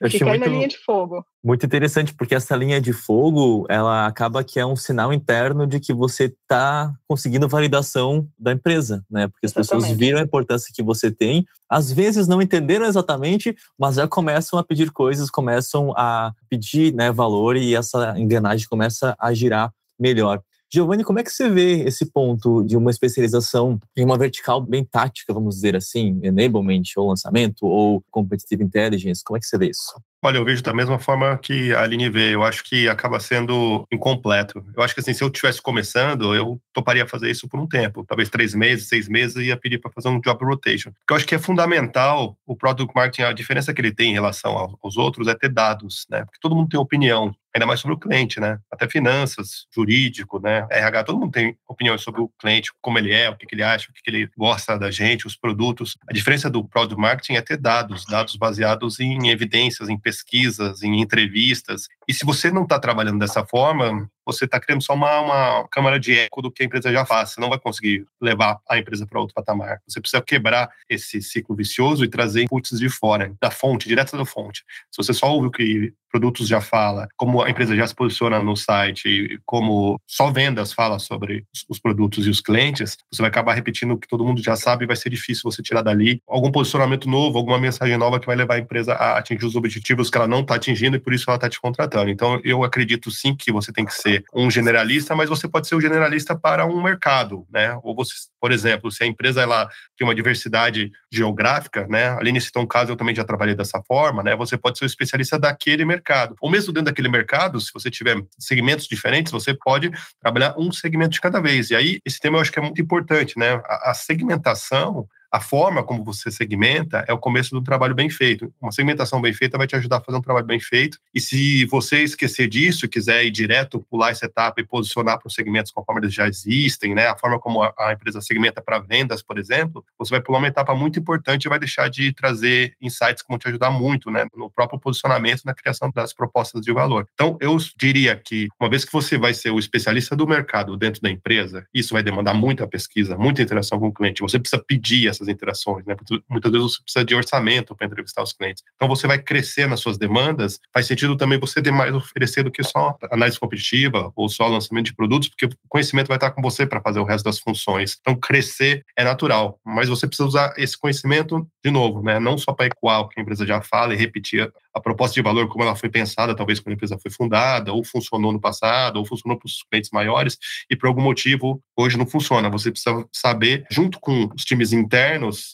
Eu Fica aí muito, na linha de fogo. Muito interessante, porque essa linha de fogo, ela acaba que é um sinal interno de que você está conseguindo validação da empresa, né? Porque as Exatamente. pessoas viram a importância que você tem, às vezes não entenderam exatamente, mas já começam a pedir coisas, começam a pedir né, valor e essa engrenagem começa a girar melhor. Giovanni, como é que você vê esse ponto de uma especialização em uma vertical bem tática, vamos dizer assim, enablement ou lançamento ou competitive intelligence? Como é que você vê isso? Olha, eu vejo da mesma forma que a Aline vê. Eu acho que acaba sendo incompleto. Eu acho que assim, se eu estivesse começando, eu toparia fazer isso por um tempo, talvez três meses, seis meses, e ia pedir para fazer um job rotation. Porque eu acho que é fundamental o product marketing. A diferença que ele tem em relação aos outros é ter dados, né? Porque todo mundo tem opinião ainda mais sobre o cliente, né? Até finanças, jurídico, né? RH, todo mundo tem opiniões sobre o cliente, como ele é, o que, que ele acha, o que, que ele gosta da gente, os produtos. A diferença do product marketing é ter dados, dados baseados em evidências, em pesquisas, em entrevistas. E se você não está trabalhando dessa forma, você está criando só uma, uma câmara de eco do que a empresa já faz. Você não vai conseguir levar a empresa para outro patamar. Você precisa quebrar esse ciclo vicioso e trazer inputs de fora, da fonte, direto da fonte. Se você só ouve o que produtos já fala, como a empresa já se posiciona no site, como só vendas fala sobre os produtos e os clientes, você vai acabar repetindo o que todo mundo já sabe e vai ser difícil você tirar dali algum posicionamento novo, alguma mensagem nova que vai levar a empresa a atingir os objetivos que ela não está atingindo e por isso ela está te contratando. Então, eu acredito sim que você tem que ser um generalista, mas você pode ser um generalista para um mercado, né? Ou você, por exemplo, se a empresa ela tem uma diversidade geográfica, né? Ali nesse tom caso eu também já trabalhei dessa forma, né? Você pode ser um especialista daquele mercado mercado. Ou mesmo dentro daquele mercado, se você tiver segmentos diferentes, você pode trabalhar um segmento de cada vez. E aí, esse tema eu acho que é muito importante, né? A, a segmentação a forma como você segmenta é o começo do trabalho bem feito. Uma segmentação bem feita vai te ajudar a fazer um trabalho bem feito. E se você esquecer disso, quiser ir direto, pular essa etapa e posicionar para os segmentos conforme eles já existem, né? A forma como a, empresa segmenta para vendas, por exemplo, você vai pular uma etapa muito importante e vai deixar de trazer insights que vão te ajudar muito, né? No próprio posicionamento, na criação das propostas de valor. Então, eu diria que uma vez que você vai ser o especialista do mercado dentro da empresa, isso vai demandar muita pesquisa, muita interação com o cliente. Você precisa pedir essas essas interações, né? Muitas vezes você precisa de orçamento para entrevistar os clientes. Então você vai crescer nas suas demandas. Faz sentido também você ter mais oferecer do que só análise competitiva ou só lançamento de produtos, porque o conhecimento vai estar com você para fazer o resto das funções. Então crescer é natural, mas você precisa usar esse conhecimento de novo, né? Não só para ecoar o que a empresa já fala e repetir a proposta de valor como ela foi pensada, talvez quando a empresa foi fundada, ou funcionou no passado, ou funcionou para os clientes maiores, e por algum motivo hoje não funciona. Você precisa saber, junto com os times internos,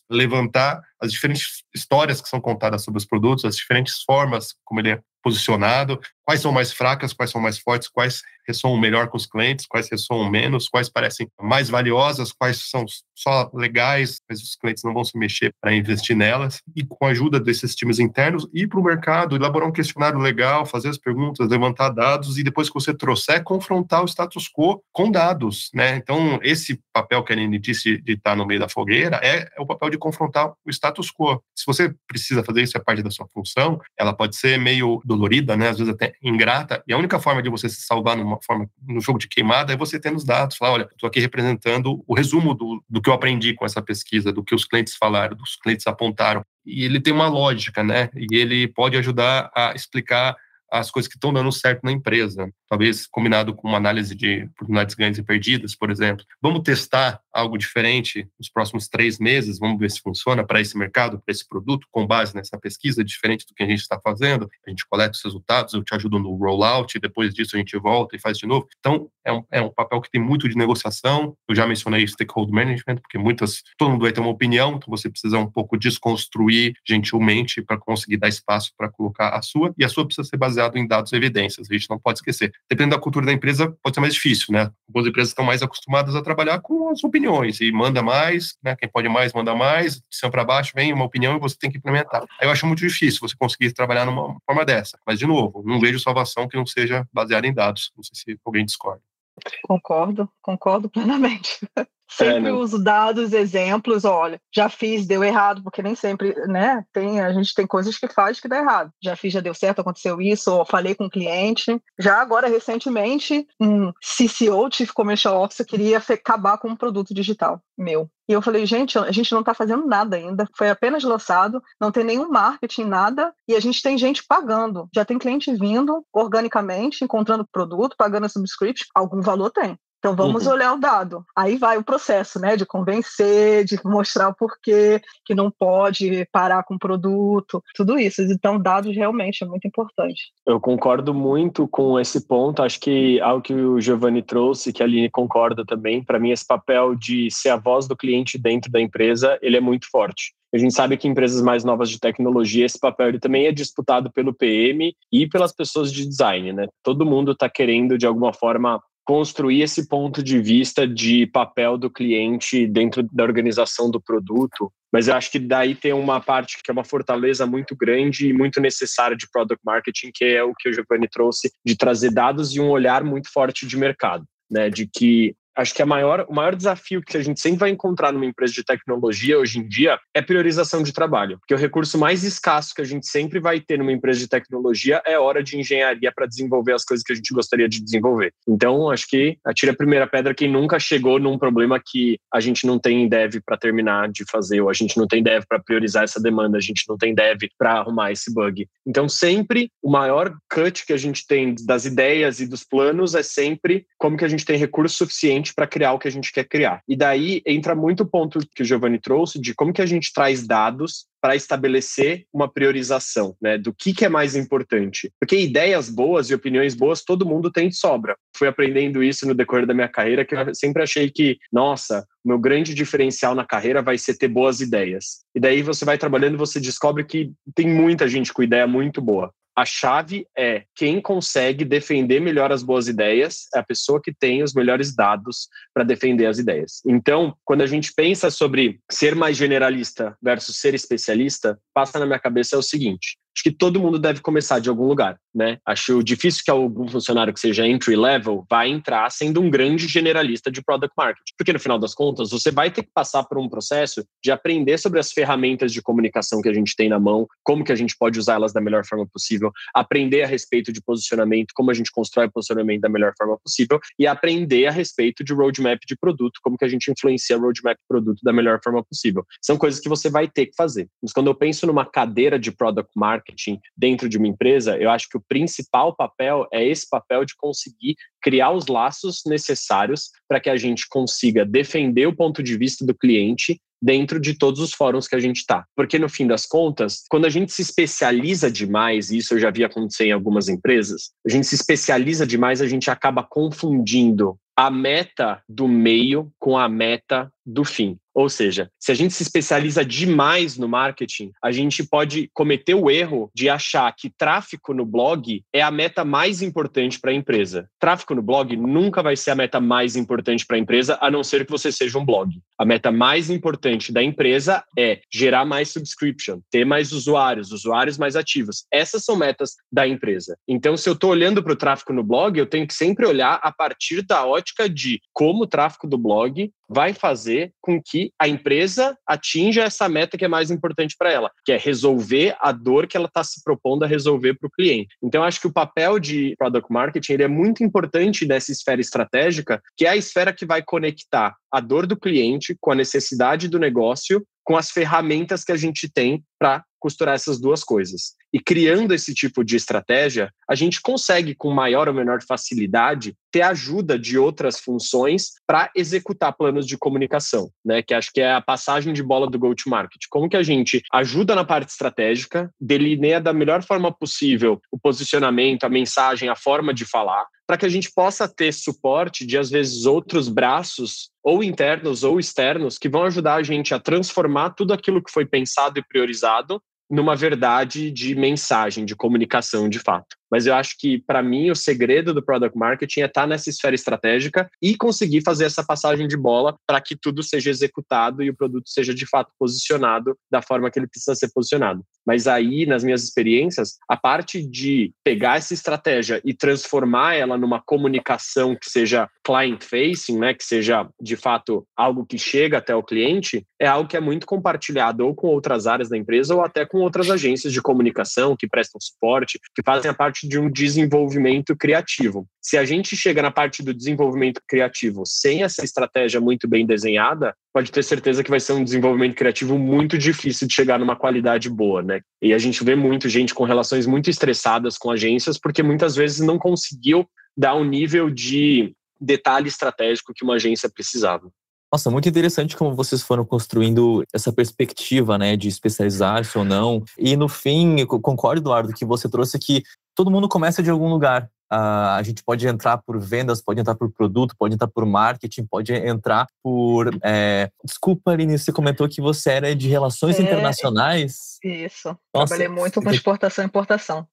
levantar as diferentes histórias que são contadas sobre os produtos, as diferentes formas como ele é posicionado, quais são mais fracas, quais são mais fortes, quais ressoam melhor com os clientes, quais ressoam menos, quais parecem mais valiosas, quais são só legais, mas os clientes não vão se mexer para investir nelas. E com a ajuda desses times internos, ir para o mercado, elaborar um questionário legal, fazer as perguntas, levantar dados e depois que você trouxer, confrontar o status quo com dados. Né? Então, esse papel que a Aline disse de estar no meio da fogueira é, é o papel de confrontar o status quo. Se você precisa fazer isso, é parte da sua função, ela pode ser meio dolorida, né? às vezes até ingrata, e a única forma de você se salvar numa forma, no jogo de queimada, é você tendo os dados, falar, olha, estou aqui representando o resumo do, do que eu aprendi com essa pesquisa, do que os clientes falaram, dos clientes apontaram, e ele tem uma lógica, né, e ele pode ajudar a explicar as coisas que estão dando certo na empresa. Talvez combinado com uma análise de oportunidades ganhas e perdidas, por exemplo. Vamos testar algo diferente nos próximos três meses, vamos ver se funciona para esse mercado, para esse produto, com base nessa pesquisa, diferente do que a gente está fazendo. A gente coleta os resultados, eu te ajudo no rollout, depois disso a gente volta e faz de novo. Então, é um, é um papel que tem muito de negociação. Eu já mencionei stakeholder management, porque muitas, todo mundo vai ter uma opinião, então você precisa um pouco desconstruir gentilmente para conseguir dar espaço para colocar a sua, e a sua precisa ser baseada baseado em dados e evidências. A gente não pode esquecer. Dependendo da cultura da empresa, pode ser mais difícil, né? Algumas empresas estão mais acostumadas a trabalhar com as opiniões e manda mais, né? Quem pode mais, manda mais. De cima para baixo vem uma opinião e você tem que implementar. Aí eu acho muito difícil você conseguir trabalhar numa forma dessa. Mas, de novo, não vejo salvação que não seja baseada em dados. Não sei se alguém discorda. Concordo, concordo plenamente. Sempre é, uso dados, exemplos, olha, já fiz, deu errado, porque nem sempre, né, tem, a gente tem coisas que faz que dá errado. Já fiz, já deu certo, aconteceu isso, ou falei com o um cliente. Já agora, recentemente, um CCO, Chief Commercial Officer, queria acabar com um produto digital meu. E eu falei, gente, a gente não está fazendo nada ainda, foi apenas lançado, não tem nenhum marketing, nada, e a gente tem gente pagando. Já tem cliente vindo organicamente, encontrando produto, pagando a subscription, algum valor tem. Então vamos uhum. olhar o dado. Aí vai o processo, né, de convencer, de mostrar o porquê que não pode parar com o produto, tudo isso. Então dados realmente é muito importante. Eu concordo muito com esse ponto. Acho que algo que o Giovanni trouxe, que a Aline concorda também, para mim esse papel de ser a voz do cliente dentro da empresa, ele é muito forte. A gente sabe que em empresas mais novas de tecnologia, esse papel ele também é disputado pelo PM e pelas pessoas de design, né? Todo mundo está querendo, de alguma forma, construir esse ponto de vista de papel do cliente dentro da organização do produto. Mas eu acho que daí tem uma parte que é uma fortaleza muito grande e muito necessária de product marketing, que é o que o Giovanni trouxe, de trazer dados e um olhar muito forte de mercado. Né, de que Acho que a maior, o maior desafio que a gente sempre vai encontrar numa empresa de tecnologia hoje em dia é priorização de trabalho, porque o recurso mais escasso que a gente sempre vai ter numa empresa de tecnologia é hora de engenharia para desenvolver as coisas que a gente gostaria de desenvolver. Então, acho que atira a primeira pedra quem nunca chegou num problema que a gente não tem dev para terminar de fazer, ou a gente não tem dev para priorizar essa demanda, a gente não tem dev para arrumar esse bug. Então, sempre o maior cut que a gente tem das ideias e dos planos é sempre como que a gente tem recurso suficiente para criar o que a gente quer criar. E daí entra muito o ponto que o Giovanni trouxe de como que a gente traz dados para estabelecer uma priorização, né, do que, que é mais importante. Porque ideias boas e opiniões boas todo mundo tem de sobra. Fui aprendendo isso no decorrer da minha carreira, que eu sempre achei que, nossa, o meu grande diferencial na carreira vai ser ter boas ideias. E daí você vai trabalhando e você descobre que tem muita gente com ideia muito boa. A chave é quem consegue defender melhor as boas ideias, é a pessoa que tem os melhores dados para defender as ideias. Então, quando a gente pensa sobre ser mais generalista versus ser especialista, passa na minha cabeça é o seguinte: acho que todo mundo deve começar de algum lugar, né? Acho difícil que algum funcionário que seja entry level vá entrar sendo um grande generalista de product marketing, porque no final das contas você vai ter que passar por um processo de aprender sobre as ferramentas de comunicação que a gente tem na mão, como que a gente pode usá-las da melhor forma possível, aprender a respeito de posicionamento, como a gente constrói posicionamento da melhor forma possível e aprender a respeito de roadmap de produto, como que a gente influencia roadmap de produto da melhor forma possível. São coisas que você vai ter que fazer. Mas quando eu penso numa cadeira de product marketing marketing dentro de uma empresa, eu acho que o principal papel é esse papel de conseguir criar os laços necessários para que a gente consiga defender o ponto de vista do cliente dentro de todos os fóruns que a gente está. Porque no fim das contas, quando a gente se especializa demais, e isso eu já vi acontecer em algumas empresas, a gente se especializa demais, a gente acaba confundindo a meta do meio com a meta do fim. Ou seja, se a gente se especializa demais no marketing, a gente pode cometer o erro de achar que tráfego no blog é a meta mais importante para a empresa. Tráfego no blog nunca vai ser a meta mais importante para a empresa, a não ser que você seja um blog. A meta mais importante da empresa é gerar mais subscription, ter mais usuários, usuários mais ativos. Essas são metas da empresa. Então, se eu estou olhando para o tráfego no blog, eu tenho que sempre olhar a partir da ótica de como o tráfego do blog vai fazer com que a empresa atinja essa meta que é mais importante para ela, que é resolver a dor que ela está se propondo a resolver para o cliente. Então, acho que o papel de product marketing ele é muito importante nessa esfera estratégica, que é a esfera que vai conectar a dor do cliente com a necessidade do negócio, com as ferramentas que a gente tem para costurar essas duas coisas. E criando esse tipo de estratégia, a gente consegue, com maior ou menor facilidade, ter ajuda de outras funções para executar planos de comunicação, né? Que acho que é a passagem de bola do go-to-market. Como que a gente ajuda na parte estratégica, delineia da melhor forma possível o posicionamento, a mensagem, a forma de falar, para que a gente possa ter suporte de, às vezes, outros braços, ou internos ou externos, que vão ajudar a gente a transformar tudo aquilo que foi pensado e priorizado numa verdade de mensagem, de comunicação de fato. Mas eu acho que, para mim, o segredo do product marketing é estar tá nessa esfera estratégica e conseguir fazer essa passagem de bola para que tudo seja executado e o produto seja de fato posicionado da forma que ele precisa ser posicionado. Mas aí, nas minhas experiências, a parte de pegar essa estratégia e transformar ela numa comunicação que seja client-facing, né, que seja de fato algo que chega até o cliente, é algo que é muito compartilhado ou com outras áreas da empresa ou até com outras agências de comunicação que prestam suporte, que fazem a parte parte de um desenvolvimento criativo. Se a gente chega na parte do desenvolvimento criativo sem essa estratégia muito bem desenhada, pode ter certeza que vai ser um desenvolvimento criativo muito difícil de chegar numa qualidade boa, né? E a gente vê muito gente com relações muito estressadas com agências porque muitas vezes não conseguiu dar um nível de detalhe estratégico que uma agência precisava. Nossa, muito interessante como vocês foram construindo essa perspectiva, né, de especializar-se ou não. E no fim, concordo, Eduardo, que você trouxe que todo mundo começa de algum lugar. Uh, a gente pode entrar por vendas, pode entrar por produto, pode entrar por marketing, pode entrar por. É... Desculpa, Aline, você comentou que você era de relações é, internacionais. Isso. Nossa, Trabalhei muito com exportação e importação.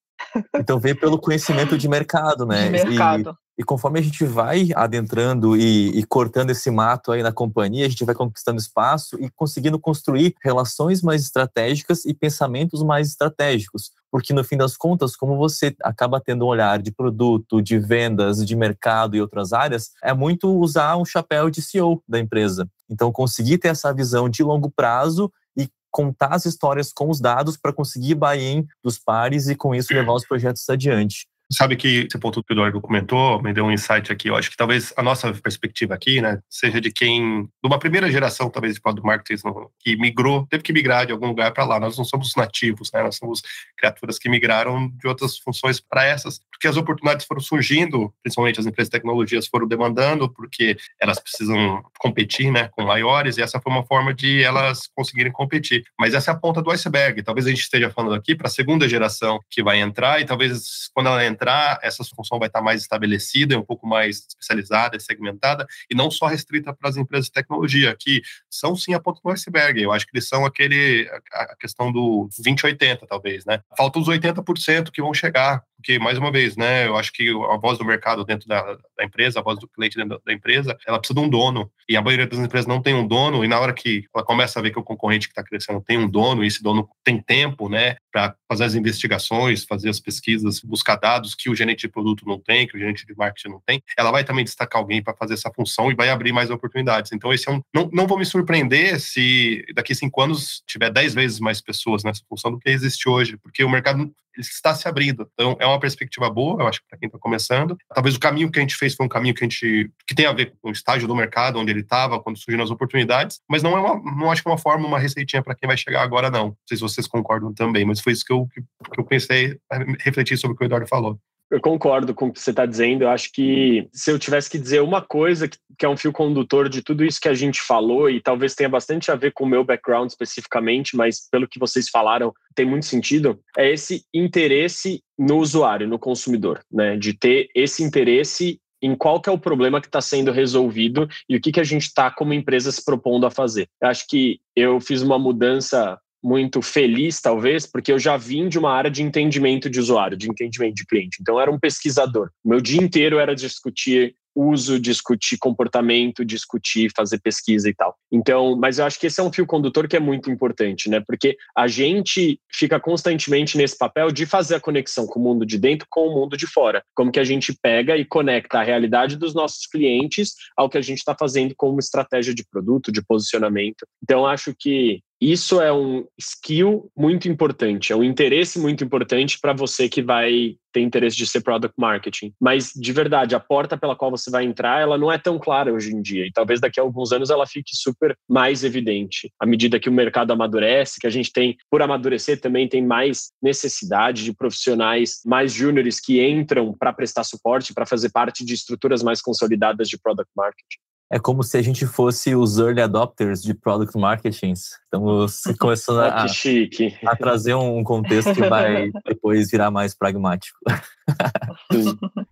Então veio pelo conhecimento de mercado, né? De mercado. E conforme a gente vai adentrando e, e, cortando esse mato aí na companhia, a gente vai conquistando espaço e conseguindo construir relações mais estratégicas e pensamentos mais estratégicos. Porque no fim das contas, como você acaba tendo um olhar de produto, de vendas, de mercado e outras áreas, é muito usar um chapéu de CEO da empresa. Então, conseguir ter essa visão de longo prazo e contar as histórias com os dados para conseguir buy-in dos pares e com isso levar os projetos adiante. Sabe que esse ponto que o Eduardo comentou me deu um insight aqui. Eu acho que talvez a nossa perspectiva aqui, né, seja de quem, de uma primeira geração, talvez, de product marketing, que migrou, teve que migrar de algum lugar para lá. Nós não somos nativos, né? Nós somos criaturas que migraram de outras funções para essas, porque as oportunidades foram surgindo, principalmente as empresas de tecnologias foram demandando, porque elas precisam competir, né, com maiores, e essa foi uma forma de elas conseguirem competir. Mas essa é a ponta do iceberg. Talvez a gente esteja falando aqui para a segunda geração que vai entrar, e talvez quando ela entrar entrar, essa função vai estar mais estabelecida, um pouco mais especializada, segmentada, e não só restrita para as empresas de tecnologia, que são sim a ponta do iceberg. Eu acho que eles são aquele, a questão do 20-80, talvez, né? Faltam os 80% que vão chegar, porque, mais uma vez, né, eu acho que a voz do mercado dentro da, da empresa, a voz do cliente dentro da empresa, ela precisa de um dono. E a maioria das empresas não tem um dono, e na hora que ela começa a ver que o concorrente que está crescendo tem um dono, e esse dono tem tempo, né, para fazer as investigações, fazer as pesquisas, buscar dados que o gerente de produto não tem, que o gerente de marketing não tem, ela vai também destacar alguém para fazer essa função e vai abrir mais oportunidades. Então, esse é um. Não, não vou me surpreender se daqui cinco anos tiver dez vezes mais pessoas nessa função do que existe hoje, porque o mercado está se abrindo. Então, é uma perspectiva boa, eu acho, para quem está começando. Talvez o caminho que a gente fez foi um caminho que a gente que tem a ver com o estágio do mercado, onde ele estava, quando surgiram as oportunidades, mas não é uma, não acho que é uma forma, uma receitinha para quem vai chegar agora, não. Não sei se vocês concordam também, mas foi isso que eu, que, que eu pensei, refletir sobre o que o Eduardo falou. Eu concordo com o que você está dizendo. Eu acho que se eu tivesse que dizer uma coisa que, que, é um fio condutor de tudo isso que a gente falou, e talvez tenha bastante a ver com o meu background especificamente, mas pelo que vocês falaram, tem muito sentido, é esse interesse no usuário, no consumidor, né? De ter esse interesse em qual que é o problema que está sendo resolvido e o que, que a gente está como empresa se propondo a fazer. Eu acho que eu fiz uma mudança muito feliz, talvez, porque eu já vim de uma área de entendimento de usuário, de entendimento de cliente. Então, eu era um pesquisador. O meu dia inteiro era discutir uso, discutir comportamento, discutir, fazer pesquisa e tal. Então, mas eu acho que esse é um fio condutor que é muito importante, né? Porque a gente fica constantemente nesse papel de fazer a conexão com o mundo de dentro com o mundo de fora. Como que a gente pega e conecta a realidade dos nossos clientes ao que a gente está fazendo como estratégia de produto, de posicionamento. Então, acho que isso é um skill muito importante, é um interesse muito importante para você que vai ter interesse de ser product marketing. Mas, de verdade, a porta pela qual você vai entrar, ela não é tão clara hoje em dia. E talvez daqui a alguns anos ela fique super mais evidente. À medida que o mercado amadurece, que a gente tem, por amadurecer, também tem mais necessidade de profissionais mais júniores que entram para prestar suporte, para fazer parte de estruturas mais consolidadas de product marketing. É como se a gente fosse os early adopters de product marketing. Estamos começando a, a, trazer um contexto que vai depois virar mais pragmático.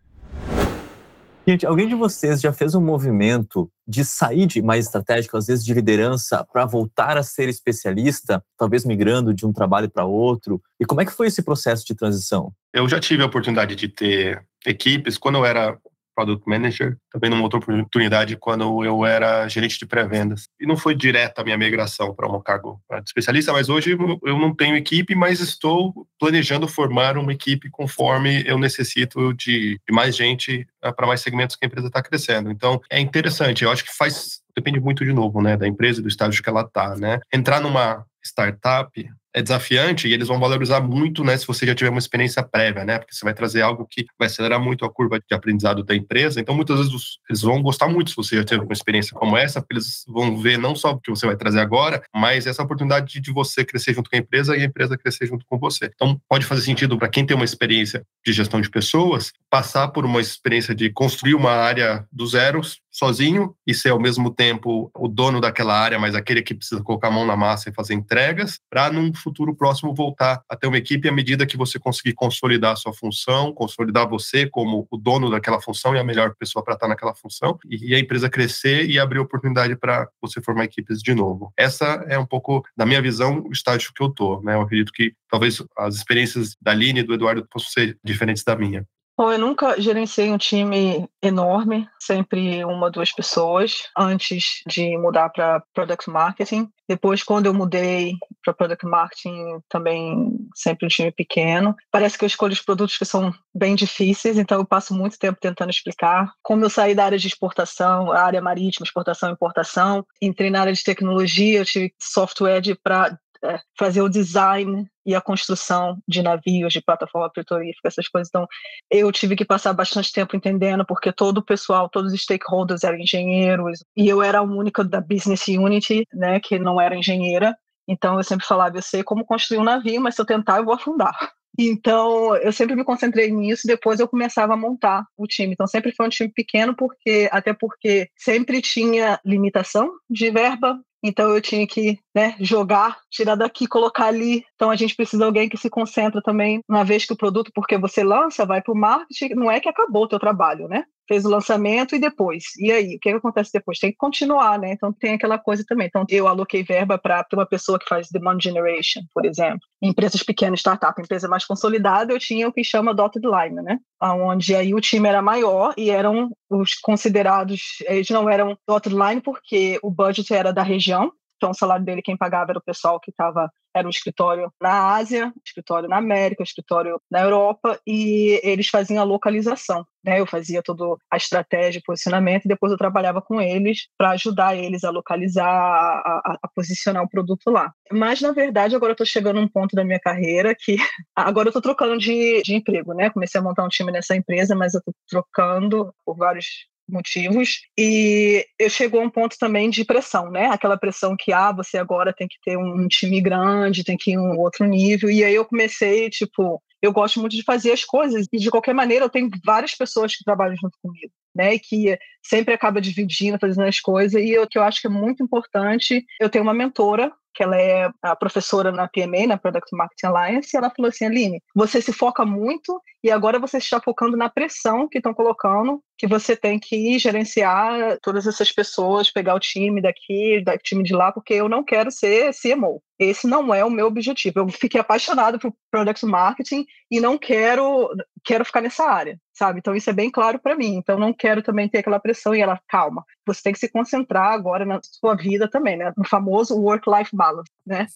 Gente, alguém de vocês já fez um movimento de sair de mais estratégico, às vezes de liderança, para voltar a ser especialista, talvez migrando de um trabalho para outro? E como é que foi esse processo de transição? Eu já tive a oportunidade de ter equipes quando eu era Product Manager, também numa outra oportunidade quando eu era gerente de pré-vendas. E não foi direta a minha migração para um cargo de especialista, mas hoje eu não tenho equipe, mas estou planejando formar uma equipe conforme eu necessito de, mais gente eh, para mais segmentos que a empresa está crescendo. Então, é interessante. Eu acho que faz depende muito de novo, né, da empresa, do estágio que ela está, né? Entrar numa startup é desafiante e eles vão valorizar muito, né, se você já tiver uma experiência prévia, né, porque você vai trazer algo que vai acelerar muito a curva de aprendizado da empresa. Então, muitas vezes eles vão gostar muito se você já teve uma experiência como essa, porque eles vão ver não só o que você vai trazer agora, mas essa oportunidade de você crescer junto com a empresa e a empresa crescer junto com você. Então, pode fazer sentido para quem tem uma experiência de gestão de pessoas, passar por uma experiência de construir uma área do zero sozinho e ser ao mesmo tempo o dono daquela área, mas aquele que precisa colocar a mão na massa e fazer entregas, para num futuro próximo voltar a ter uma equipe à medida que você conseguir consolidar a sua função, consolidar você como o dono daquela função e a melhor pessoa para estar naquela função, e a empresa crescer e abrir oportunidade para você formar equipes de novo. Essa é um pouco, da minha visão, o estágio que eu tô, né? Eu acredito que talvez as experiências da Aline e do Eduardo possam ser diferentes da minha. Bom, eu nunca gerenciei um time enorme, sempre uma, duas pessoas, antes de mudar para Product Marketing. Depois, quando eu mudei para Product Marketing, também sempre um time pequeno. Parece que eu escolho os produtos que são bem difíceis, então eu passo muito tempo tentando explicar. Como eu saí da área de exportação, área marítima, exportação e importação, entrei na área de tecnologia, eu tive software para é, fazer o design e a construção de navios, de plataforma petrorífica, essas coisas. Então, eu tive que passar bastante tempo entendendo, porque todo o pessoal, todos os stakeholders eram engenheiros, e eu era a única da business unity, né, que não era engenheira. Então, eu sempre falava, eu sei como construir um navio, mas se eu tentar, eu vou afundar. Então, eu sempre me concentrei nisso, depois eu começava a montar o time. Então, sempre foi um time pequeno, porque até porque sempre tinha limitação de verba, então eu tinha que né, jogar, tirar daqui, colocar ali. Então a gente precisa de alguém que se concentra também, uma vez que o produto, porque você lança, vai para o marketing, não é que acabou o teu trabalho, né? Fez o lançamento e depois. E aí, o que, que acontece depois? Tem que continuar, né? Então tem aquela coisa também. Então eu aloquei verba para uma pessoa que faz demand generation, por exemplo. Em empresas pequenas, startup, empresa mais consolidada, eu tinha o que chama dotted line, né? Onde aí o time era maior e eram os considerados, eles não eram dotted line porque o budget era da região, então, o salário dele, quem pagava era o pessoal que estava, era um escritório na Ásia, escritório na América, escritório na Europa, e eles faziam a localização. Né? Eu fazia toda a estratégia, posicionamento, e depois eu trabalhava com eles para ajudar eles a localizar, a, a, a, posicionar o produto lá. Mas, na verdade, agora eu estou chegando a um ponto da minha carreira que agora eu estou trocando de, de emprego, né? Comecei a montar um time nessa empresa, mas eu estou trocando por vários motivos e eu chegou a um ponto também de pressão, né? Aquela pressão que ah, você agora tem que ter um time grande, tem que ir um outro nível. E aí eu comecei, tipo, eu gosto muito de fazer as coisas e de qualquer maneira eu tenho várias pessoas que trabalham junto comigo, né? E que sempre acaba dividindo, fazendo as coisas e o que eu acho que é muito importante, eu tenho uma mentora que ela é a professora na PMA, na Product Marketing Alliance, e ela falou assim, Aline, você se foca muito e agora você está focando na pressão que estão colocando, que você tem que gerenciar todas essas pessoas, pegar o time daqui, o time de lá, porque eu não quero ser CMO. Esse não é o meu objetivo. Eu fiquei apaixonado por Product Marketing e não quero quero ficar nessa área, sabe? Então isso é bem claro para mim. Então não quero também ter aquela pressão e ela calma. Você tem que se concentrar agora na sua vida também, né? No famoso work-life balance, né?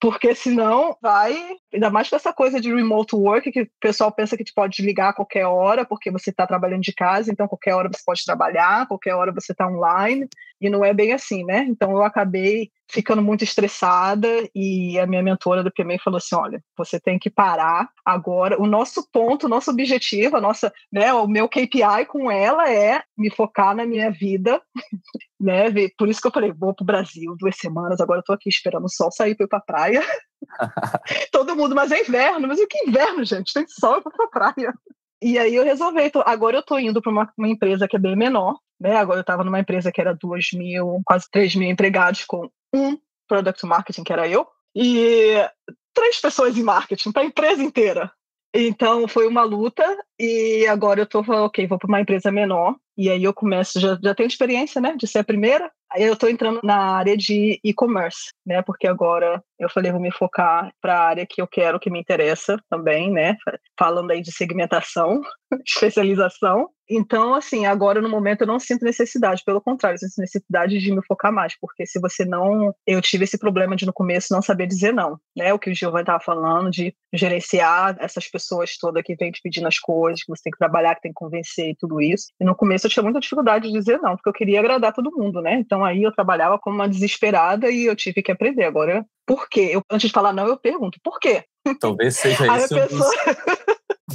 Porque senão vai, ainda mais com essa coisa de remote work que o pessoal pensa que te pode ligar a qualquer hora porque você está trabalhando de casa, então qualquer hora você pode trabalhar, qualquer hora você está online e não é bem assim, né? Então eu acabei ficando muito estressada e a minha mentora do PMA falou assim, olha, você tem que parar agora. O nosso ponto, o nosso objetivo, a nossa, né, o meu KPI com ela é me focar na minha vida, né? Por isso que eu falei, vou pro Brasil duas semanas, agora eu tô aqui esperando o sol sair para ir pra praia. Todo mundo, mas é inverno, mas o que inverno, gente? Tem sol, eu vou pra praia. E aí eu resolvi, agora eu estou indo para uma, uma, empresa que é bem menor, né? Agora eu estava numa empresa que era 2 mil, quase 3 mil empregados com um product marketing, que era eu, e três pessoas em marketing para a empresa inteira. Então foi uma luta e agora eu tô ok, vou para uma empresa menor e aí eu começo, já, já tenho experiência, né, de ser a primeira. Aí eu estou entrando na área de e-commerce, né, porque agora eu falei vou me focar para a área que eu quero, que me interessa também, né, falando aí de segmentação, especialização. Então, assim, agora no momento eu não sinto necessidade, pelo contrário, eu sinto necessidade de me focar mais, porque se você não. Eu tive esse problema de no começo não saber dizer não, né? O que o Giovanni estava falando, de gerenciar essas pessoas todas que vêm te pedindo as coisas, que você tem que trabalhar, que tem que convencer e tudo isso. E no começo eu tinha muita dificuldade de dizer não, porque eu queria agradar todo mundo, né? Então aí eu trabalhava como uma desesperada e eu tive que aprender. Agora, por quê? Eu, antes de falar não, eu pergunto, por quê? Talvez seja isso. Pessoa...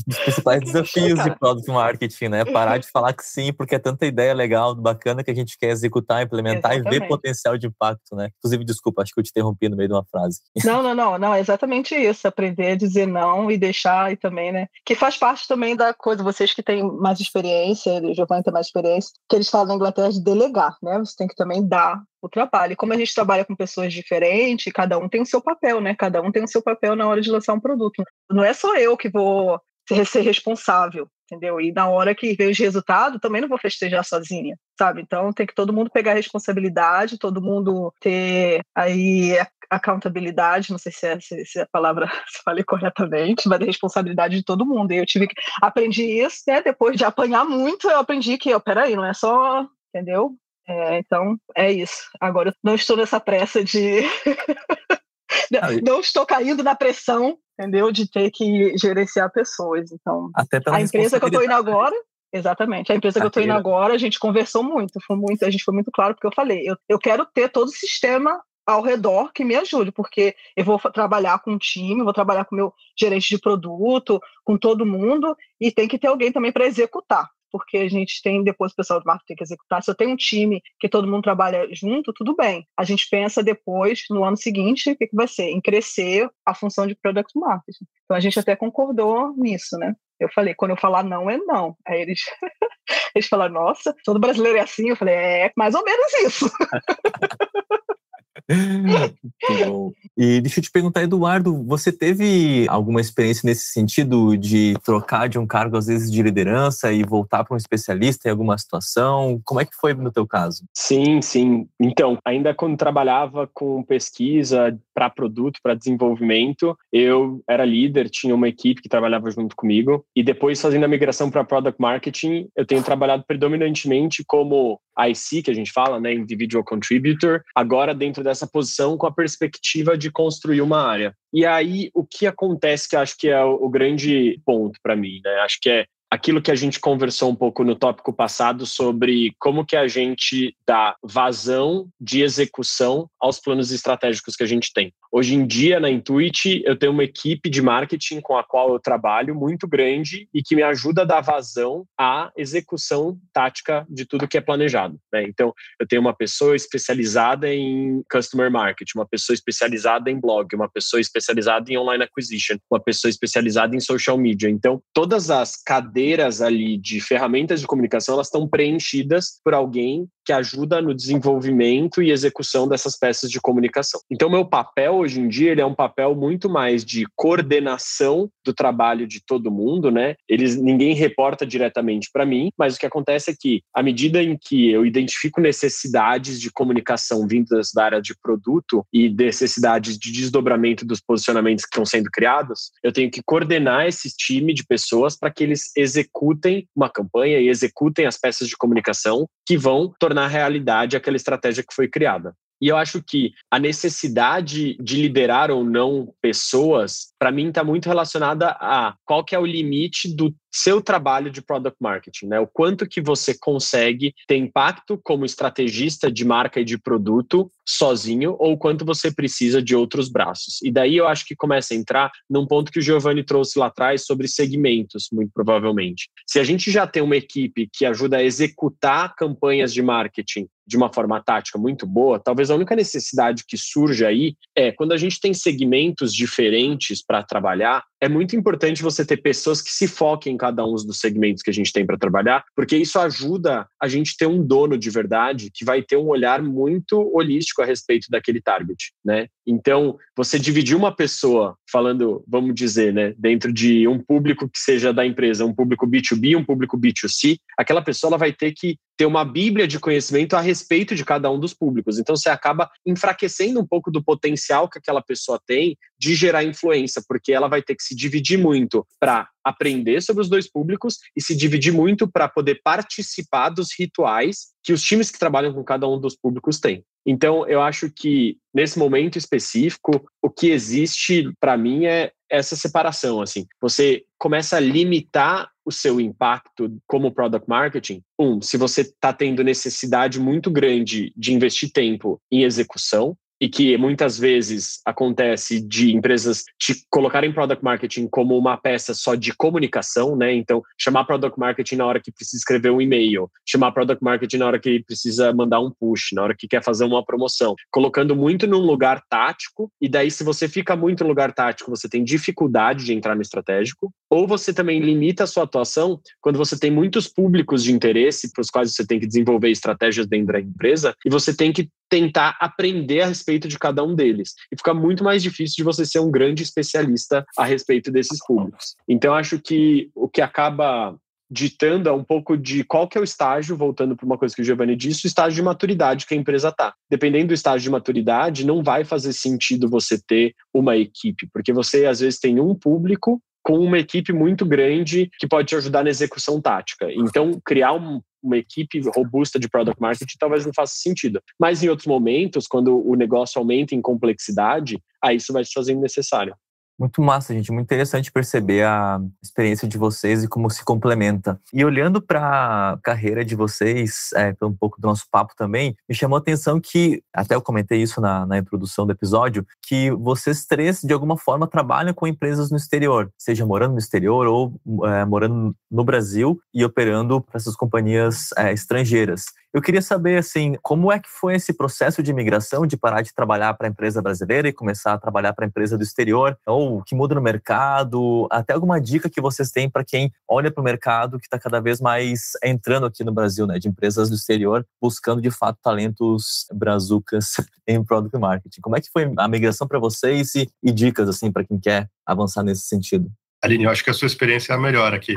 os principais desafios de product marketing, né? Parar de falar que sim, porque é tanta ideia legal, bacana que a gente quer executar, implementar Exatamente. e ver potencial de impacto, né? Inclusive, desculpa, acho que eu te interrompi no meio de uma frase. Não, não, não, não, é exatamente isso, aprender a dizer não e deixar e também, né? Que faz parte também da coisa, vocês que têm mais experiência, o Giovanni tem mais experiência, que eles falam na Inglaterra de delegar, né? Você tem que também dar o trabalho. E como a gente trabalha com pessoas diferentes, cada um tem o seu papel, né? Cada um tem o seu papel na hora de lançar um produto. Não é só eu que vou ser responsável, entendeu? E na hora que vejo o resultado, também não vou festejar sozinha. sabe? Então tem que todo mundo pegar a responsabilidade, todo mundo ter aí accountabilidade, não sei se é, se, se a palavra se falei corretamente, mas a responsabilidade de todo mundo. E eu tive que aprendi isso, né? Depois de apanhar muito, eu aprendi que, ó, peraí, não é só, entendeu? É, então é isso. Agora eu não estou nessa pressa de não estou caindo na pressão, entendeu? De ter que gerenciar pessoas. Então, a empresa que eu estou indo agora, exatamente, a empresa que eu estou indo agora, a gente conversou muito, foi muito, a gente foi muito claro porque eu falei, eu, eu quero ter todo o sistema ao redor que me ajude, porque eu vou trabalhar com um time, vou trabalhar com meu gerente de produto, com todo mundo, e tem que ter alguém também para executar porque a gente tem depois o pessoal de marketing tem que executar. Se eu tenho um time que todo mundo trabalha junto, tudo bem. A gente pensa depois, no ano seguinte, o que, que vai ser? Em crescer a função de product marketing. Então a gente até concordou nisso, né? Eu falei, quando eu falar não, é não. Aí eles, eles falaram, nossa, todo brasileiro é assim. Eu falei, é mais ou menos isso. e deixa eu te perguntar, Eduardo, você teve alguma experiência nesse sentido de trocar de um cargo, às vezes, de liderança e voltar para um especialista em alguma situação? Como é que foi no teu caso? Sim, sim. Então, ainda quando trabalhava com pesquisa para produto, para desenvolvimento, eu era líder, tinha uma equipe que trabalhava junto comigo. E depois, fazendo a migração para product marketing, eu tenho trabalhado predominantemente como IC, que a gente fala, né, individual contributor, agora dentro dessa posição com a perspectiva de construir uma área. E aí, o que acontece que acho que é o, o grande ponto para mim, né? Acho que é aquilo que a gente conversou um pouco no tópico passado sobre como que a gente dá vazão de execução aos planos estratégicos que a gente tem. Hoje em dia, na Intuit, eu tenho uma equipe de marketing com a qual eu trabalho muito grande e que me ajuda a dar vazão à execução tática de tudo que é planejado. Né? Então, eu tenho uma pessoa especializada em customer marketing, uma pessoa especializada em blog, uma pessoa especializada em online acquisition, uma pessoa especializada em social media. Então, todas as cadeias cadeiras ali de ferramentas de comunicação, elas estão preenchidas por alguém que ajuda no desenvolvimento e execução dessas peças de comunicação. Então, meu papel hoje em dia ele é um papel muito mais de coordenação do trabalho de todo mundo, né? Eles ninguém reporta diretamente para mim, mas o que acontece é que à medida em que eu identifico necessidades de comunicação vindas da área de produto e necessidades de desdobramento dos posicionamentos que estão sendo criados, eu tenho que coordenar esse time de pessoas para que eles executem uma campanha e executem as peças de comunicação que vão tornar realidade aquela estratégia que foi criada. E eu acho que a necessidade de liderar ou não pessoas, para mim, está muito relacionada a qual que é o limite do seu trabalho de product marketing, né? O quanto que você consegue ter impacto como estrategista de marca e de produto sozinho ou quanto você precisa de outros braços. E daí eu acho que começa a entrar num ponto que o Giovanni trouxe lá atrás sobre segmentos, muito provavelmente. Se a gente já tem uma equipe que ajuda a executar campanhas de marketing de uma forma tática muito boa, talvez a única necessidade que surge aí é quando a gente tem segmentos diferentes para trabalhar, é muito importante você ter pessoas que se foquem em cada um dos segmentos que a gente tem para trabalhar, porque isso ajuda a gente ter um dono de verdade que vai ter um olhar muito holístico a respeito daquele target, né? Então, você dividir uma pessoa falando, vamos dizer, né, dentro de um público que seja da empresa, um público B2B, um público B2C, aquela pessoa ela vai ter que ter uma bíblia de conhecimento a respeito de cada um dos públicos. Então você acaba enfraquecendo um pouco do potencial que aquela pessoa tem de gerar influência, porque ela vai ter que se dividir muito para aprender sobre os dois públicos e se dividir muito para poder participar dos rituais que os times que trabalham com cada um dos públicos têm. Então, eu acho que nesse momento específico, o que existe para mim é essa separação. Assim, você começa a limitar o seu impacto como product marketing. Um, se você está tendo necessidade muito grande de investir tempo em execução, e que muitas vezes acontece de empresas te colocarem product marketing como uma peça só de comunicação, né? Então, chamar product marketing na hora que precisa escrever um e-mail, chamar product marketing na hora que precisa mandar um push, na hora que quer fazer uma promoção, colocando muito num lugar tático, e daí se você fica muito no lugar tático, você tem dificuldade de entrar no estratégico, ou você também limita a sua atuação quando você tem muitos públicos de interesse para os quais você tem que desenvolver estratégias dentro da empresa, e você tem que tentar aprender a respeito de cada um deles. E fica muito mais difícil de você ser um grande especialista a respeito desses públicos. Então, acho que o que acaba ditando um pouco de qual que é o estágio, voltando para uma coisa que o Giovanni disse, o estágio de maturidade que a empresa está. Dependendo do estágio de maturidade, não vai fazer sentido você ter uma equipe, porque você às vezes tem um público com uma equipe muito grande que pode te ajudar na execução tática. Então, criar um, uma equipe robusta de product marketing talvez não faça sentido. Mas em outros momentos, quando o negócio aumenta em complexidade, aí isso vai se fazendo necessário. Muito massa, gente. Muito interessante perceber a experiência de vocês e como se complementa. E olhando para a carreira de vocês, é, um pouco do nosso papo também, me chamou a atenção que, até eu comentei isso na, na introdução do episódio, que vocês três, de alguma forma, trabalham com empresas no exterior, seja morando no exterior ou é, morando no Brasil e operando para essas companhias é, estrangeiras. Eu queria saber, assim, como é que foi esse processo de imigração, de parar de trabalhar para a empresa brasileira e começar a trabalhar para a empresa do exterior, ou o que muda no mercado, até alguma dica que vocês têm para quem olha para o mercado que está cada vez mais entrando aqui no Brasil, né, de empresas do exterior, buscando de fato talentos brazucas em product marketing. Como é que foi a migração para vocês e, e dicas, assim, para quem quer avançar nesse sentido? Aline, eu acho que a sua experiência é a melhor aqui.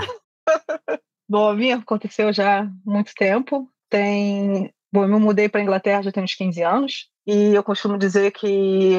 Bom, a minha aconteceu já há muito tempo tem. Bom, eu me mudei para a Inglaterra já tem uns 15 anos, e eu costumo dizer que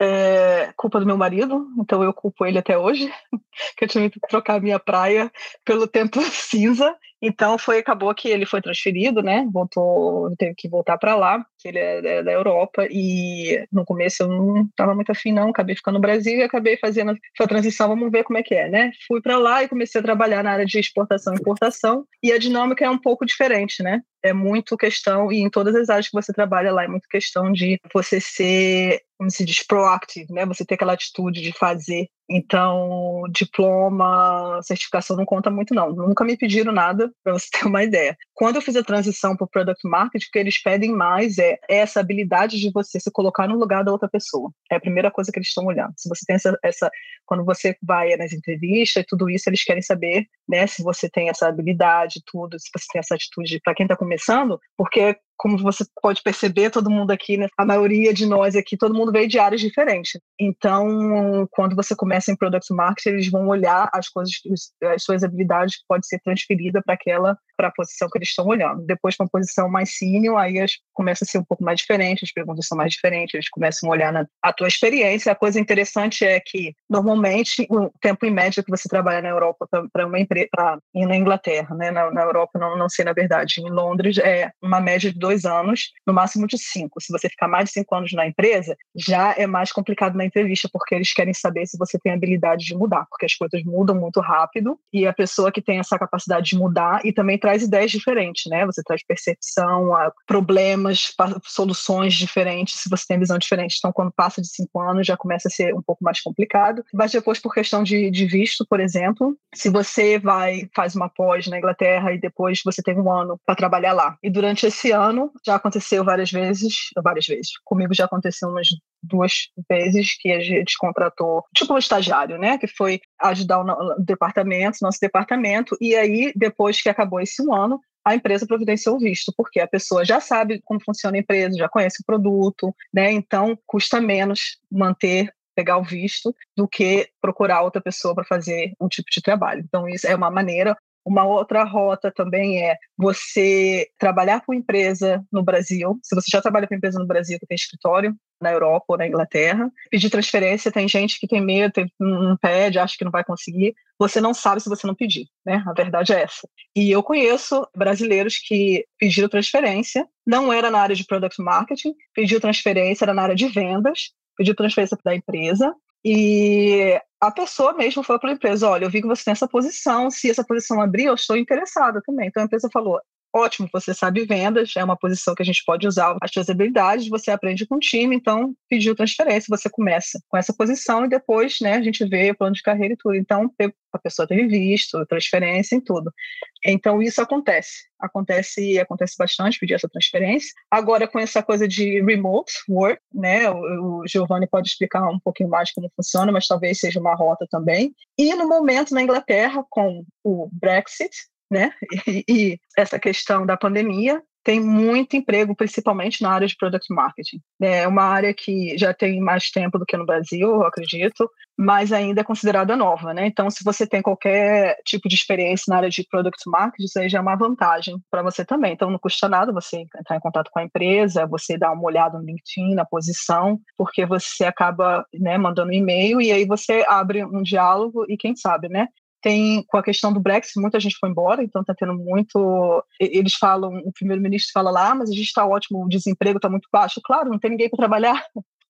é culpa do meu marido, então eu culpo ele até hoje, que eu tive que trocar minha praia pelo tempo cinza. Então foi acabou que ele foi transferido, né? Voltou, teve que voltar para lá, que ele é, é da Europa e no começo eu não estava muito afim não, acabei ficando no Brasil e acabei fazendo essa transição, vamos ver como é que é, né? Fui para lá e comecei a trabalhar na área de exportação e importação e a dinâmica é um pouco diferente, né? É muito questão e em todas as áreas que você trabalha lá é muito questão de você ser como se diz, proactive, né? Você ter aquela atitude de fazer então, diploma, certificação não conta muito, não. Nunca me pediram nada, para você ter uma ideia. Quando eu fiz a transição para o Product Marketing, o que eles pedem mais é essa habilidade de você se colocar no lugar da outra pessoa. É a primeira coisa que eles estão olhando. Se você tem essa, essa quando você vai nas entrevistas e tudo isso, eles querem saber, né, se você tem essa habilidade, tudo, se você tem essa atitude para quem está começando, porque como você pode perceber, todo mundo aqui, né, a maioria de nós aqui, todo mundo veio de áreas diferentes. Então, quando você começa em Product Marketing, eles vão olhar as coisas, as suas habilidades que pode ser transferida para aquela para a posição que eles estão olhando. Depois, para uma posição mais senior, aí as, começa a ser um pouco mais diferente, as perguntas são mais diferentes, eles começam a olhar na a tua experiência. A coisa interessante é que, normalmente, o tempo em média que você trabalha na Europa para uma empresa, e na Inglaterra, né? na, na Europa, não, não sei na verdade, em Londres, é uma média de dois anos, no máximo de cinco. Se você ficar mais de cinco anos na empresa, já é mais complicado na entrevista, porque eles querem saber se você tem habilidade de mudar, porque as coisas mudam muito rápido e a pessoa que tem essa capacidade de mudar e também traz traz ideias diferentes, né? Você traz percepção, problemas, soluções diferentes, se você tem visão diferente. Então, quando passa de cinco anos, já começa a ser um pouco mais complicado. Mas depois, por questão de, de visto, por exemplo, se você vai, faz uma pós na Inglaterra e depois você tem um ano para trabalhar lá. E durante esse ano, já aconteceu várias vezes, várias vezes, comigo já aconteceu umas duas vezes que a gente contratou, tipo um estagiário, né, que foi ajudar o departamento, nosso departamento, e aí, depois que acabou esse um ano, a empresa providenciou o visto, porque a pessoa já sabe como funciona a empresa, já conhece o produto, né, então custa menos manter pegar o visto do que procurar outra pessoa para fazer um tipo de trabalho. Então, isso é uma maneira uma outra rota também é você trabalhar com empresa no Brasil. Se você já trabalha com empresa no Brasil que tem escritório na Europa ou na Inglaterra, pedir transferência, tem gente que tem medo, tem, não pede, acha que não vai conseguir. Você não sabe se você não pedir, né? A verdade é essa. E eu conheço brasileiros que pediram transferência, não era na área de product marketing, pediu transferência, era na área de vendas, pediu transferência da empresa e a pessoa mesmo falou para a empresa: olha, eu vi que você tem essa posição, se essa posição abrir, eu estou interessada também. Então a empresa falou: ótimo, você sabe vendas, é uma posição que a gente pode usar as suas habilidades, você aprende com o time, então pediu transferência, você começa com essa posição e depois, né, a gente vê o plano de carreira e tudo. Então, a pessoa teve visto, transferência e tudo. Então, isso acontece. Acontece acontece bastante pedir essa transferência. Agora, com essa coisa de remote work, né, o, o Giovanni pode explicar um pouquinho mais como funciona, mas talvez seja uma rota também. E no momento na Inglaterra, com o Brexit, né? E, e, essa questão da pandemia, tem muito emprego, principalmente na área de product marketing. É uma área que já tem mais tempo do que no Brasil, eu acredito, mas ainda é considerada nova, né? Então, se você tem qualquer tipo de experiência na área de product marketing, isso aí já é uma vantagem para você também. Então, não custa nada você entrar em contato com a empresa, você dar uma olhada no LinkedIn, na posição, porque você acaba né, mandando um e-mail e aí você abre um diálogo e quem sabe, né? Tem com a questão do Brexit, muita gente foi embora, então está tendo muito. Eles falam, o primeiro-ministro fala lá, ah, mas a gente está ótimo, o desemprego está muito baixo. Claro, não tem ninguém para trabalhar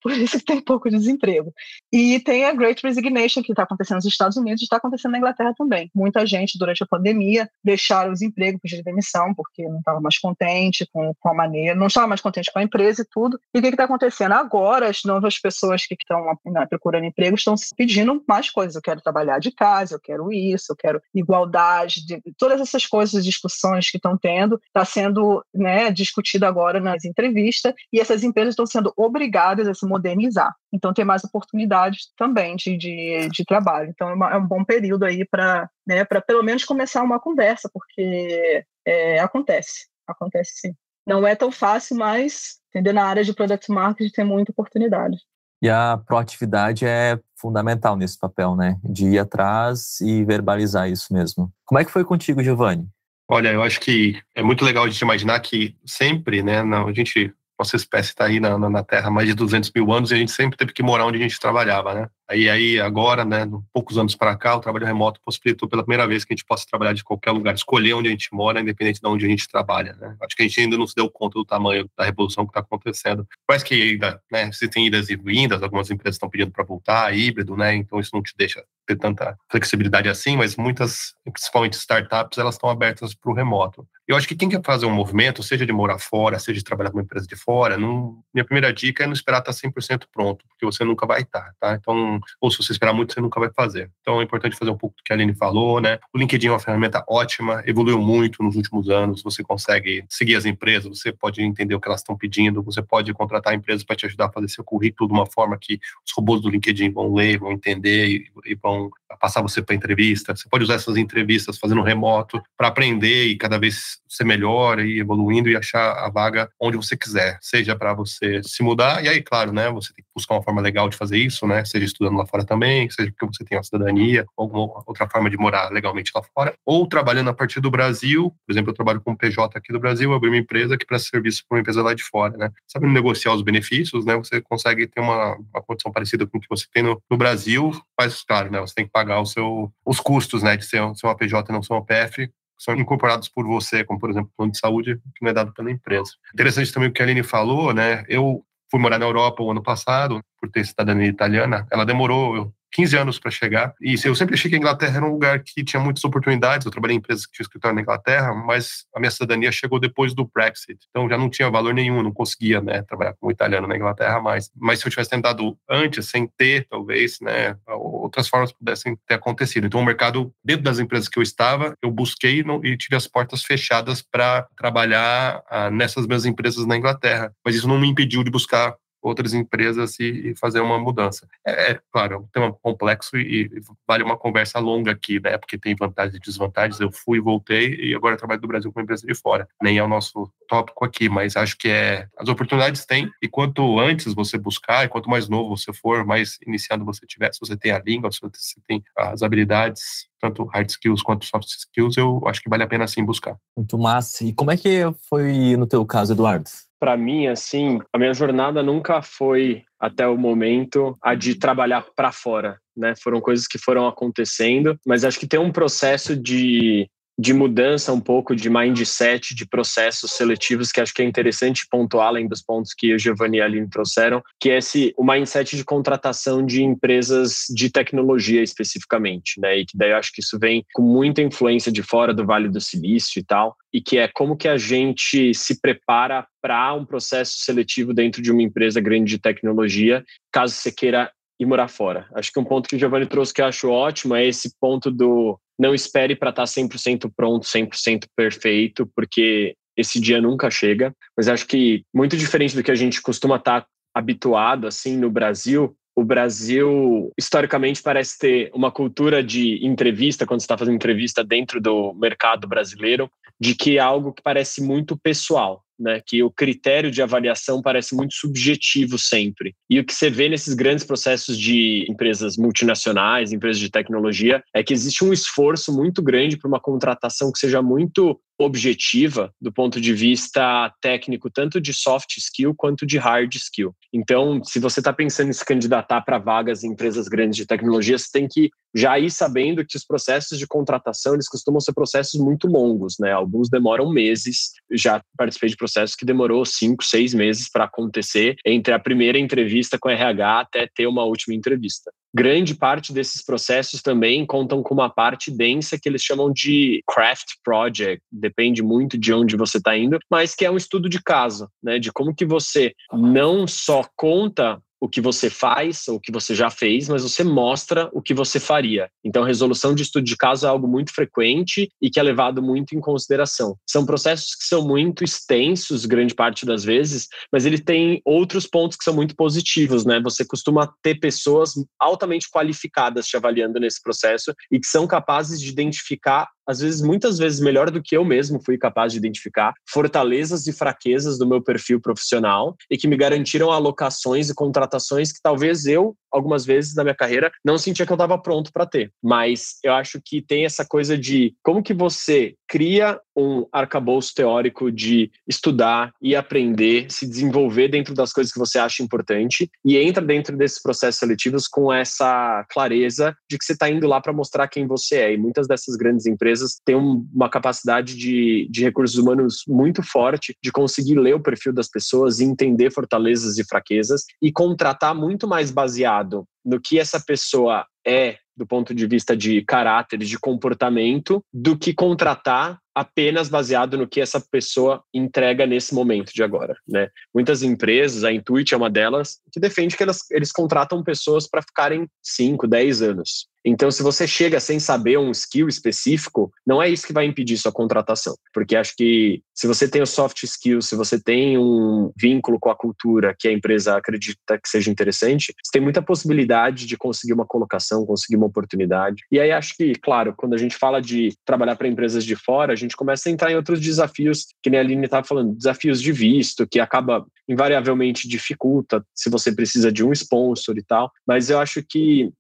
por isso que tem pouco desemprego. E tem a Great Resignation, que está acontecendo nos Estados Unidos e está acontecendo na Inglaterra também. Muita gente, durante a pandemia, deixaram os empregos, pediram demissão, porque não estava mais contente com, com a maneira, não estava mais contente com a empresa e tudo. E o que está acontecendo? Agora, as novas pessoas que estão né, procurando emprego estão pedindo mais coisas. Eu quero trabalhar de casa, eu quero isso, eu quero igualdade, de, todas essas coisas, discussões que estão tendo, está sendo né, discutida agora nas entrevistas, e essas empresas estão sendo obrigadas a se modernizar. Então, tem mais oportunidades também de, de, de trabalho. Então, é, uma, é, um bom período aí para né, pelo menos começar uma conversa, porque é, acontece, acontece sim. Não é tão fácil, mas entender na área de product marketing tem muita oportunidade. E a proatividade é fundamental nesse papel, né? De ir atrás e verbalizar isso mesmo. Como é que foi contigo, Giovanni? Olha, eu acho que é muito legal a gente imaginar que sempre, né, não, a gente nossa espécie está aí na, na, Terra há mais de 200 mil anos e a gente sempre teve que morar onde a gente trabalhava, né? Aí, aí agora, né, poucos anos para cá, o trabalho remoto possibilitou pela primeira vez que a gente possa trabalhar de qualquer lugar, escolher onde a gente mora, independente de onde a gente trabalha, né? Acho que a gente ainda não se deu conta do tamanho da revolução que está acontecendo. Parece que ainda, né, se tem idas e vindas, algumas empresas estão pedindo para voltar, híbrido, né? Então isso não te deixa ter tanta flexibilidade assim, mas muitas, principalmente startups, elas estão abertas para o remoto. Eu acho que quem quer fazer um movimento, seja de morar fora, seja de trabalhar com uma empresa de fora, não, minha primeira dica é não esperar estar 100% pronto, porque você nunca vai estar, tá? Então, ou se você esperar muito, você nunca vai fazer. Então, é importante fazer um pouco do que a Aline falou, né? O LinkedIn é uma ferramenta ótima, evoluiu muito nos últimos anos, você consegue seguir as empresas, você pode entender o que elas estão pedindo, você pode contratar empresas para te ajudar a fazer seu currículo de uma forma que os robôs do LinkedIn vão ler, vão entender e, e vão passar você para entrevista. Você pode usar essas entrevistas fazendo remoto para aprender e cada vez ser melhor e evoluindo e achar a vaga onde você quiser, seja para você se mudar e aí, claro, né, você tem que buscar uma forma legal de fazer isso, né, seja lá fora também, seja porque você tem a cidadania, alguma outra forma de morar legalmente lá fora, ou trabalhando a partir do Brasil, por exemplo, eu trabalho com um PJ aqui do Brasil, eu abri uma empresa que presta serviço para uma empresa lá de fora, né, sabendo negociar os benefícios, né, você consegue ter uma, uma condição parecida com o que você tem no, no Brasil, mas, claro, né, você tem que pagar o seu, os custos, né, de ser, ser uma PJ e não ser uma PF, são incorporados por você, como por exemplo o plano de saúde, que não é dado pela empresa. Interessante também o que a Aline falou, né? Eu fui morar na Europa o ano passado, por ter cidadania italiana. Ela demorou, 15 anos para chegar. E eu sempre achei que a Inglaterra era um lugar que tinha muitas oportunidades. Eu trabalhei em empresas que tinham escritório na Inglaterra, mas a minha cidadania chegou depois do Brexit. Então já não tinha valor nenhum, não conseguia né, trabalhar como italiano na Inglaterra mais. Mas se eu tivesse tentado antes, sem ter, talvez, né, outras formas pudessem ter acontecido. Então o mercado, dentro das empresas que eu estava, eu busquei e tive as portas fechadas para trabalhar ah, nessas mesmas empresas na Inglaterra. Mas isso não me impediu de buscar outras empresas e, e fazer uma mudança. É, é, claro, é um tema complexo e, e, vale uma conversa longa aqui, né? Porque tem vantagens e desvantagens. Eu fui voltei e agora trabalho do Brasil com empresa de fora. Nem é o nosso tópico aqui, mas acho que é as oportunidades têm e quanto antes você buscar e quanto mais novo você for, mais iniciando você tiver, se você tem a língua, se você tem as habilidades tanto hard skills quanto soft skills, eu acho que vale a pena sim buscar. Muito massa. E como é que foi no teu caso, Eduardo? Para mim, assim, a minha jornada nunca foi até o momento a de trabalhar para fora, né? Foram coisas que foram acontecendo, mas acho que tem um processo de de mudança um pouco de mindset, de processos seletivos, que acho que é interessante pontuar, além dos pontos que o Giovanni e a Aline trouxeram, que é esse, o mindset de contratação de empresas de tecnologia especificamente, né? E que daí eu acho que isso vem com muita influência de fora do Vale do Silício e tal, e que é como que a gente se prepara para um processo seletivo dentro de uma empresa grande de tecnologia, caso você queira ir morar fora. Acho que um ponto que o Giovanni trouxe que eu acho ótimo é esse ponto do não espere para estar 100% pronto, 100% perfeito, porque esse dia nunca chega. Mas acho que muito diferente do que a gente costuma estar habituado assim no Brasil, o Brasil historicamente parece ter uma cultura de entrevista quando está fazendo entrevista dentro do mercado brasileiro de que é algo que parece muito pessoal né, que o critério de avaliação parece muito subjetivo sempre. E o que você vê nesses grandes processos de empresas multinacionais, empresas de tecnologia, é que existe um esforço muito grande para uma contratação que seja muito objetiva do ponto de vista técnico, tanto de soft skill quanto de hard skill. Então, se você está pensando em se candidatar para vagas em empresas grandes de tecnologia, você tem que já ir sabendo que os processos de contratação eles costumam ser processos muito longos, né? Alguns demoram meses. Já participei de processos que demorou cinco, seis meses para acontecer entre a primeira entrevista com RH até ter uma última entrevista. Grande parte desses processos também contam com uma parte densa que eles chamam de craft project, depende muito de onde você está indo, mas que é um estudo de caso, né? De como que você não só conta o que você faz, ou o que você já fez, mas você mostra o que você faria. Então, resolução de estudo de caso é algo muito frequente e que é levado muito em consideração. São processos que são muito extensos, grande parte das vezes, mas ele tem outros pontos que são muito positivos, né? Você costuma ter pessoas altamente qualificadas te avaliando nesse processo e que são capazes de identificar às vezes, muitas vezes melhor do que eu mesmo fui capaz de identificar fortalezas e fraquezas do meu perfil profissional e que me garantiram alocações e contratações que talvez eu, algumas vezes na minha carreira, não sentia que eu estava pronto para ter. Mas eu acho que tem essa coisa de como que você cria um arcabouço teórico de estudar e aprender, se desenvolver dentro das coisas que você acha importante e entra dentro desses processos seletivos com essa clareza de que você está indo lá para mostrar quem você é. E muitas dessas grandes empresas têm uma capacidade de, de recursos humanos muito forte de conseguir ler o perfil das pessoas e entender fortalezas e fraquezas e contratar muito mais baseado no que essa pessoa é do ponto de vista de caráter, de comportamento, do que contratar apenas baseado no que essa pessoa entrega nesse momento de agora, né? Muitas empresas, a Intuit é uma delas, que defende que elas, eles contratam pessoas para ficarem 5, 10 anos. Então, se você chega sem saber um skill específico, não é isso que vai impedir sua contratação. Porque acho que se você tem o soft skills, se você tem um vínculo com a cultura que a empresa acredita que seja interessante, você tem muita possibilidade de conseguir uma colocação, conseguir uma oportunidade. E aí acho que, claro, quando a gente fala de trabalhar para empresas de fora, gente começa a entrar em outros desafios, que nem a Aline estava falando, desafios de visto, que acaba invariavelmente dificulta se você precisa de um sponsor e tal. Mas eu acho que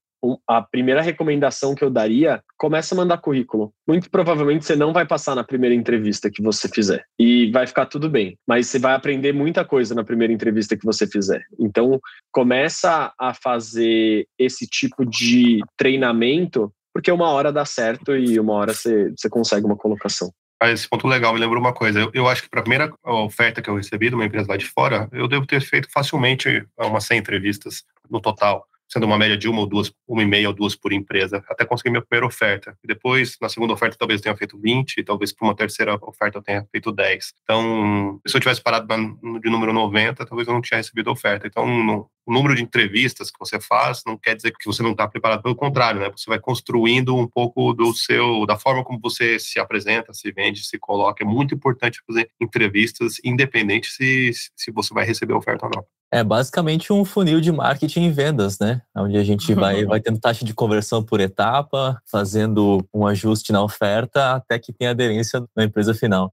a primeira recomendação que eu daria, começa a mandar currículo. Muito provavelmente você não vai passar na primeira entrevista que você fizer. E vai ficar tudo bem. Mas você vai aprender muita coisa na primeira entrevista que você fizer. Então, começa a fazer esse tipo de treinamento, porque uma hora dá certo e uma hora você, você consegue uma colocação. Esse ponto legal me lembrou uma coisa. Eu, eu acho que para a primeira oferta que eu recebi de uma empresa lá de fora, eu devo ter feito facilmente umas 100 entrevistas no total sendo uma média de uma ou duas, uma e meia ou duas por empresa, até conseguir minha primeira oferta. Depois, na segunda oferta, talvez eu tenha feito 20, e talvez para uma terceira oferta eu tenha feito 10. Então, se eu tivesse parado de número 90, talvez eu não tinha recebido oferta. Então, o número de entrevistas que você faz não quer dizer que você não está preparado, pelo contrário, né? Você vai construindo um pouco do seu, da forma como você se apresenta, se vende, se coloca. É muito importante fazer entrevistas, independente se, se você vai receber oferta ou não. É basicamente um funil de marketing e vendas, né? Onde a gente vai, vai tendo taxa de conversão por etapa, fazendo um ajuste na oferta até que tenha aderência na empresa final.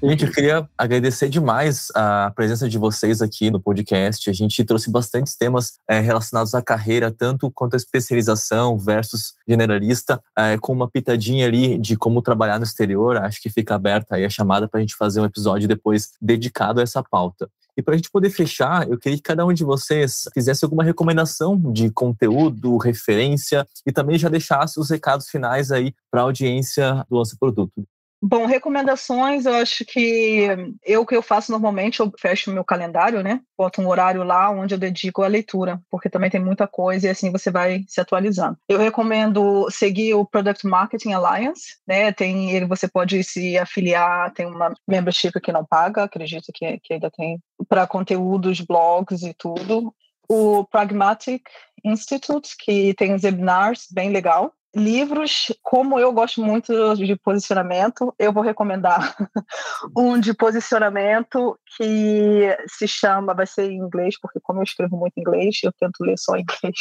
Gente, eu queria agradecer demais a presença de vocês aqui no podcast. A gente trouxe bastantes temas é, relacionados à carreira, tanto quanto a especialização versus generalista, é, com uma pitadinha ali de como trabalhar no exterior. Acho que fica aberta aí a chamada para a gente fazer um episódio depois dedicado a essa pauta. E para a gente poder fechar, eu queria que cada um de vocês fizesse alguma recomendação de conteúdo, referência e também já deixasse os recados finais aí para a audiência do nosso produto. Bom, recomendações, eu acho que eu que eu faço normalmente, eu fecho meu calendário, né? Boto um horário lá onde eu dedico à leitura, porque também tem muita coisa e assim você vai se atualizando. Eu recomendo seguir o Product Marketing Alliance, né? Tem ele, você pode se afiliar, tem uma membership que não paga, acredito que, que ainda tem para conteúdos, blogs e tudo. O Pragmatic Institute, que tem webinars bem legal livros, como eu gosto muito de posicionamento, eu vou recomendar um de posicionamento que se chama, vai ser em inglês, porque como eu escrevo muito em inglês, eu tento ler só em inglês.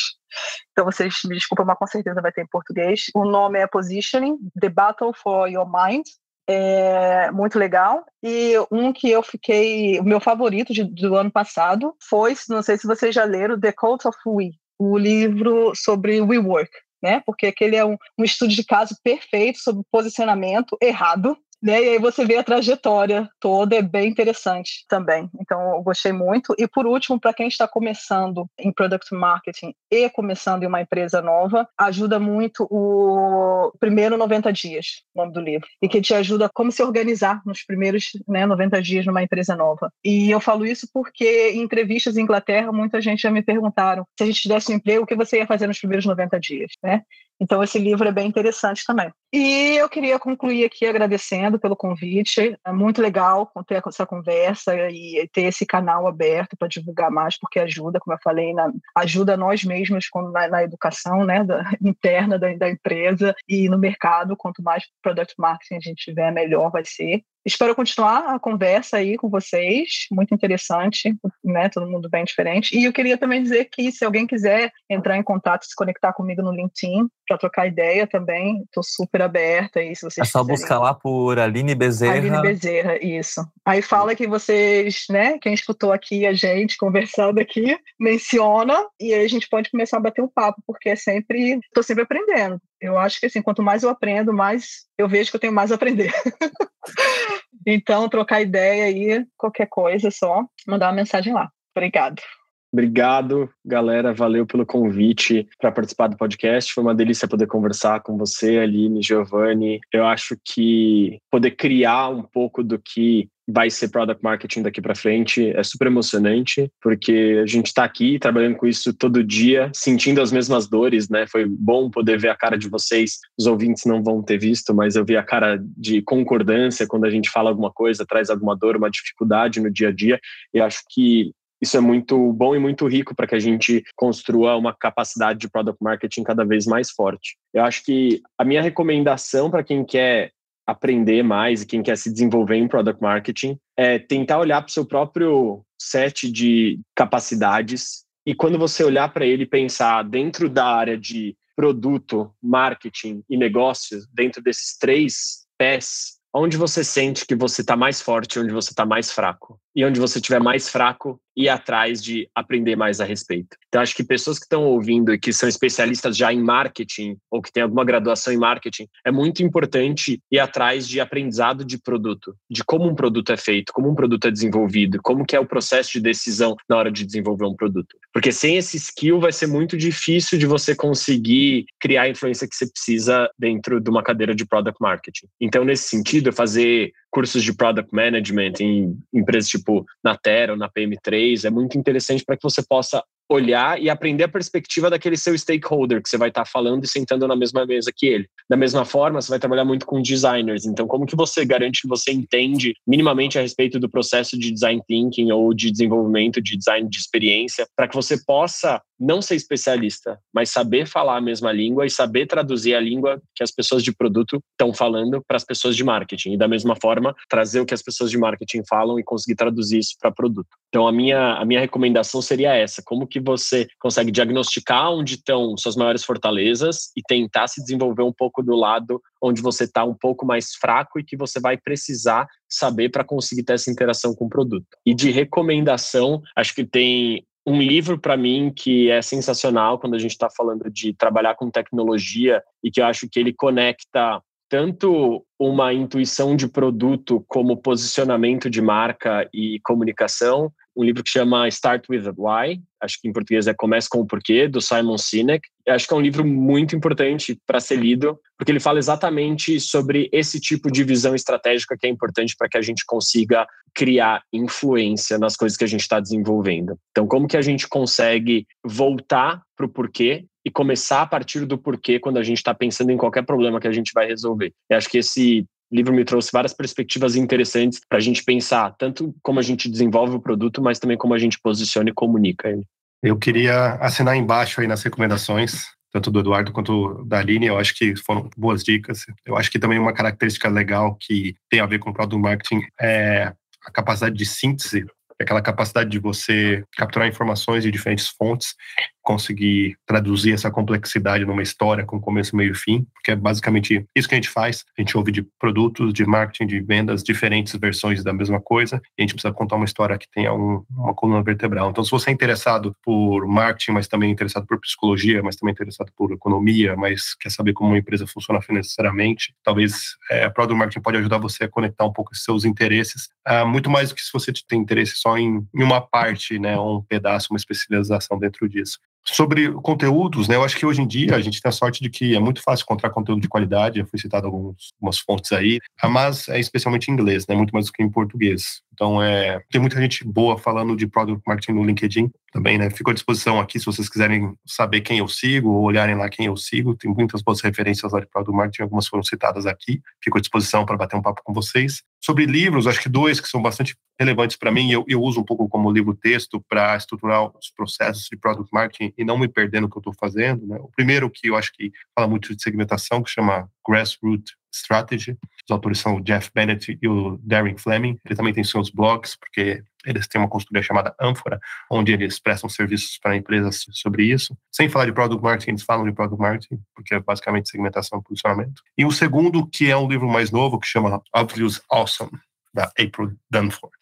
Então vocês me desculpem, mas com certeza vai ter em português. O nome é Positioning: The Battle for Your Mind. é muito legal. E um que eu fiquei, o meu favorito de, do ano passado foi, não sei se vocês já leram, The Cult of We, o livro sobre WeWork. Né? Porque aquele é um, um estudo de caso perfeito sobre posicionamento errado né? E aí você vê a trajetória toda, é bem interessante também. Então, eu gostei muito. E por último, para quem está começando em product marketing e começando em uma empresa nova, ajuda muito o primeiro 90 dias, nome do livro, e que te ajuda a como se organizar nos primeiros né, 90 dias numa empresa nova. E eu falo isso porque em entrevistas em Inglaterra, muita gente já me perguntaram se a gente tivesse um emprego, o que você ia fazer nos primeiros 90 dias, né? Então, esse livro é bem interessante também. E eu queria concluir aqui agradecendo pelo convite. É muito legal ter essa conversa e ter esse canal aberto para divulgar mais, porque ajuda, como eu falei, na, ajuda nós mesmos na, na educação né, da, interna da, da, empresa e no mercado. Quanto mais product marketing a gente tiver, melhor vai ser. Espero continuar a conversa aí com vocês, muito interessante, né? Todo mundo bem diferente. E eu queria também dizer que se alguém quiser entrar em contato, se conectar comigo no LinkedIn para trocar ideia também, estou super aberta aí, se vocês É só quiserem. buscar lá por Aline Bezerra. Aline Bezerra, isso. Aí fala que vocês, né, quem escutou aqui a gente conversando aqui, menciona e aí a gente pode começar a bater um papo, porque é sempre, estou sempre aprendendo. Eu acho que assim, quanto mais eu aprendo, mais eu vejo que eu tenho mais a aprender. então, trocar ideia aí, qualquer coisa, é só mandar uma mensagem lá. Obrigado. Obrigado, galera. Valeu pelo convite para participar do podcast. Foi uma delícia poder conversar com você, Aline, Giovanni. Eu acho que poder criar um pouco do que vai ser product marketing daqui para frente é super emocionante, porque a gente está aqui trabalhando com isso todo dia, sentindo as mesmas dores, né? Foi bom poder ver a cara de vocês. Os ouvintes não vão ter visto, mas eu vi a cara de concordância quando a gente fala alguma coisa, traz alguma dor, uma dificuldade no dia a dia. E acho que isso é muito bom e muito rico para que a gente construa uma capacidade de product marketing cada vez mais forte. Eu acho que a minha recomendação para quem quer aprender mais e quem quer se desenvolver em product marketing é tentar olhar para o seu próprio set de capacidades e quando você olhar para ele pensar dentro da área de produto, marketing e negócio, dentro desses três pés, onde você sente que você está mais forte, onde você está mais fraco. E onde você estiver mais fraco, ir atrás de aprender mais a respeito. Então, acho que pessoas que estão ouvindo e que são especialistas já em marketing ou que têm alguma graduação em marketing, é muito importante ir atrás de aprendizado de produto, de como um produto é feito, como um produto é desenvolvido, como que é o processo de decisão na hora de desenvolver um produto. Porque sem esse skill vai ser muito difícil de você conseguir criar a influência que você precisa dentro de uma cadeira de product marketing. Então, nesse sentido, fazer cursos de product management em empresas tipo Natera ou na PM3 é muito interessante para que você possa olhar e aprender a perspectiva daquele seu stakeholder que você vai estar tá falando e sentando na mesma mesa que ele. Da mesma forma, você vai trabalhar muito com designers. Então, como que você garante que você entende minimamente a respeito do processo de design thinking ou de desenvolvimento de design de experiência, para que você possa não ser especialista, mas saber falar a mesma língua e saber traduzir a língua que as pessoas de produto estão falando para as pessoas de marketing. E da mesma forma, trazer o que as pessoas de marketing falam e conseguir traduzir isso para produto. Então, a minha, a minha recomendação seria essa: como que você consegue diagnosticar onde estão suas maiores fortalezas e tentar se desenvolver um pouco do lado onde você está um pouco mais fraco e que você vai precisar saber para conseguir ter essa interação com o produto. E de recomendação, acho que tem um livro para mim que é sensacional quando a gente está falando de trabalhar com tecnologia e que eu acho que ele conecta tanto uma intuição de produto como posicionamento de marca e comunicação um livro que chama Start with Why, acho que em português é Comece com o Porquê, do Simon Sinek. Eu acho que é um livro muito importante para ser lido, porque ele fala exatamente sobre esse tipo de visão estratégica que é importante para que a gente consiga criar influência nas coisas que a gente está desenvolvendo. Então, como que a gente consegue voltar para o porquê e começar a partir do porquê quando a gente está pensando em qualquer problema que a gente vai resolver. Eu acho que esse o livro me trouxe várias perspectivas interessantes para a gente pensar, tanto como a gente desenvolve o produto, mas também como a gente posiciona e comunica ele. Eu queria assinar embaixo aí nas recomendações, tanto do Eduardo quanto da Aline, eu acho que foram boas dicas. Eu acho que também uma característica legal que tem a ver com o product marketing é a capacidade de síntese, aquela capacidade de você capturar informações de diferentes fontes conseguir traduzir essa complexidade numa história com começo, meio e fim, porque é basicamente isso que a gente faz. A gente ouve de produtos, de marketing, de vendas, diferentes versões da mesma coisa, e a gente precisa contar uma história que tenha um, uma coluna vertebral. Então, se você é interessado por marketing, mas também é interessado por psicologia, mas também é interessado por economia, mas quer saber como uma empresa funciona financeiramente, talvez é, a Product Marketing pode ajudar você a conectar um pouco os seus interesses, uh, muito mais do que se você tem interesse só em, em uma parte, né, ou um pedaço, uma especialização dentro disso. Sobre conteúdos, né, eu acho que hoje em dia a gente tem a sorte de que é muito fácil encontrar conteúdo de qualidade, já foi citado algumas fontes aí, mas é especialmente em inglês, né, muito mais do que em português. Então, é, tem muita gente boa falando de Product Marketing no LinkedIn também, né? Fico à disposição aqui se vocês quiserem saber quem eu sigo ou olharem lá quem eu sigo. Tem muitas boas referências lá de Product Marketing, algumas foram citadas aqui. Fico à disposição para bater um papo com vocês. Sobre livros, acho que dois que são bastante relevantes para mim, eu, eu uso um pouco como livro-texto para estruturar os processos de Product Marketing e não me perder no que eu estou fazendo. Né? O primeiro que eu acho que fala muito de segmentação, que chama Grassroot Strategy. Os autores são o Jeff Bennett e o Darren Fleming. Ele também tem seus blogs, porque eles têm uma consultoria chamada Ânfora, onde eles prestam serviços para empresas sobre isso. Sem falar de Product Marketing, eles falam de Product Marketing, porque é basicamente segmentação e posicionamento. E o segundo, que é um livro mais novo, que chama Obvious Awesome, da April Dunford.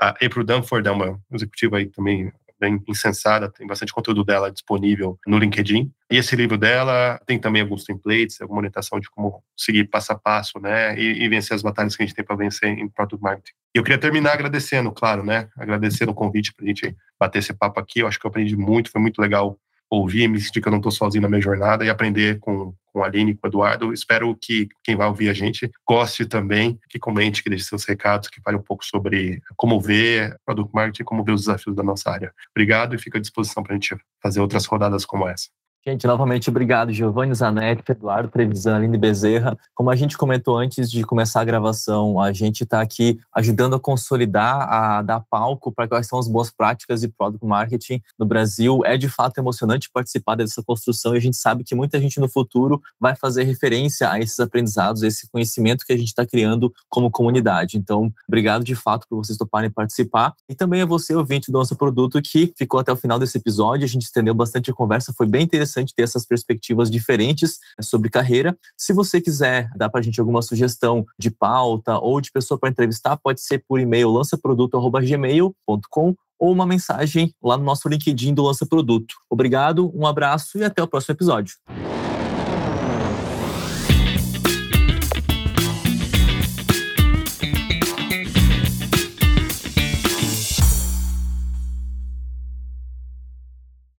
A April Dunford é uma executiva aí também bem insensada, tem bastante conteúdo dela disponível no LinkedIn. E esse livro dela tem também alguns templates, alguma orientação de como seguir passo a passo, né, e, e vencer as batalhas que a gente tem para vencer em Product Marketing. E eu queria terminar agradecendo, claro, né, agradecendo o convite para a gente bater esse papo aqui. Eu acho que eu aprendi muito, foi muito legal ouvir, me sentir que eu não estou sozinho na minha jornada e aprender com, com a Aline, com o Eduardo. Espero que quem vai ouvir a gente goste também, que comente, que deixe seus recados, que fale um pouco sobre como ver product marketing, como ver os desafios da nossa área. Obrigado e fico à disposição para a gente fazer outras rodadas como essa. Gente, novamente obrigado, Giovanni Zanetti, Eduardo Trevisan, Aline Bezerra. Como a gente comentou antes de começar a gravação, a gente está aqui ajudando a consolidar, a dar palco para quais são as boas práticas de product marketing no Brasil. É de fato emocionante participar dessa construção e a gente sabe que muita gente no futuro vai fazer referência a esses aprendizados, a esse conhecimento que a gente está criando como comunidade. Então, obrigado de fato por vocês toparem participar e também a você, ouvinte do nosso produto, que ficou até o final desse episódio. A gente estendeu bastante a conversa, foi bem interessante interessante ter essas perspectivas diferentes né, sobre carreira. Se você quiser dar para a gente alguma sugestão de pauta ou de pessoa para entrevistar, pode ser por e-mail lançaproduto.gmail.com ou uma mensagem lá no nosso LinkedIn do Lança Produto. Obrigado, um abraço e até o próximo episódio.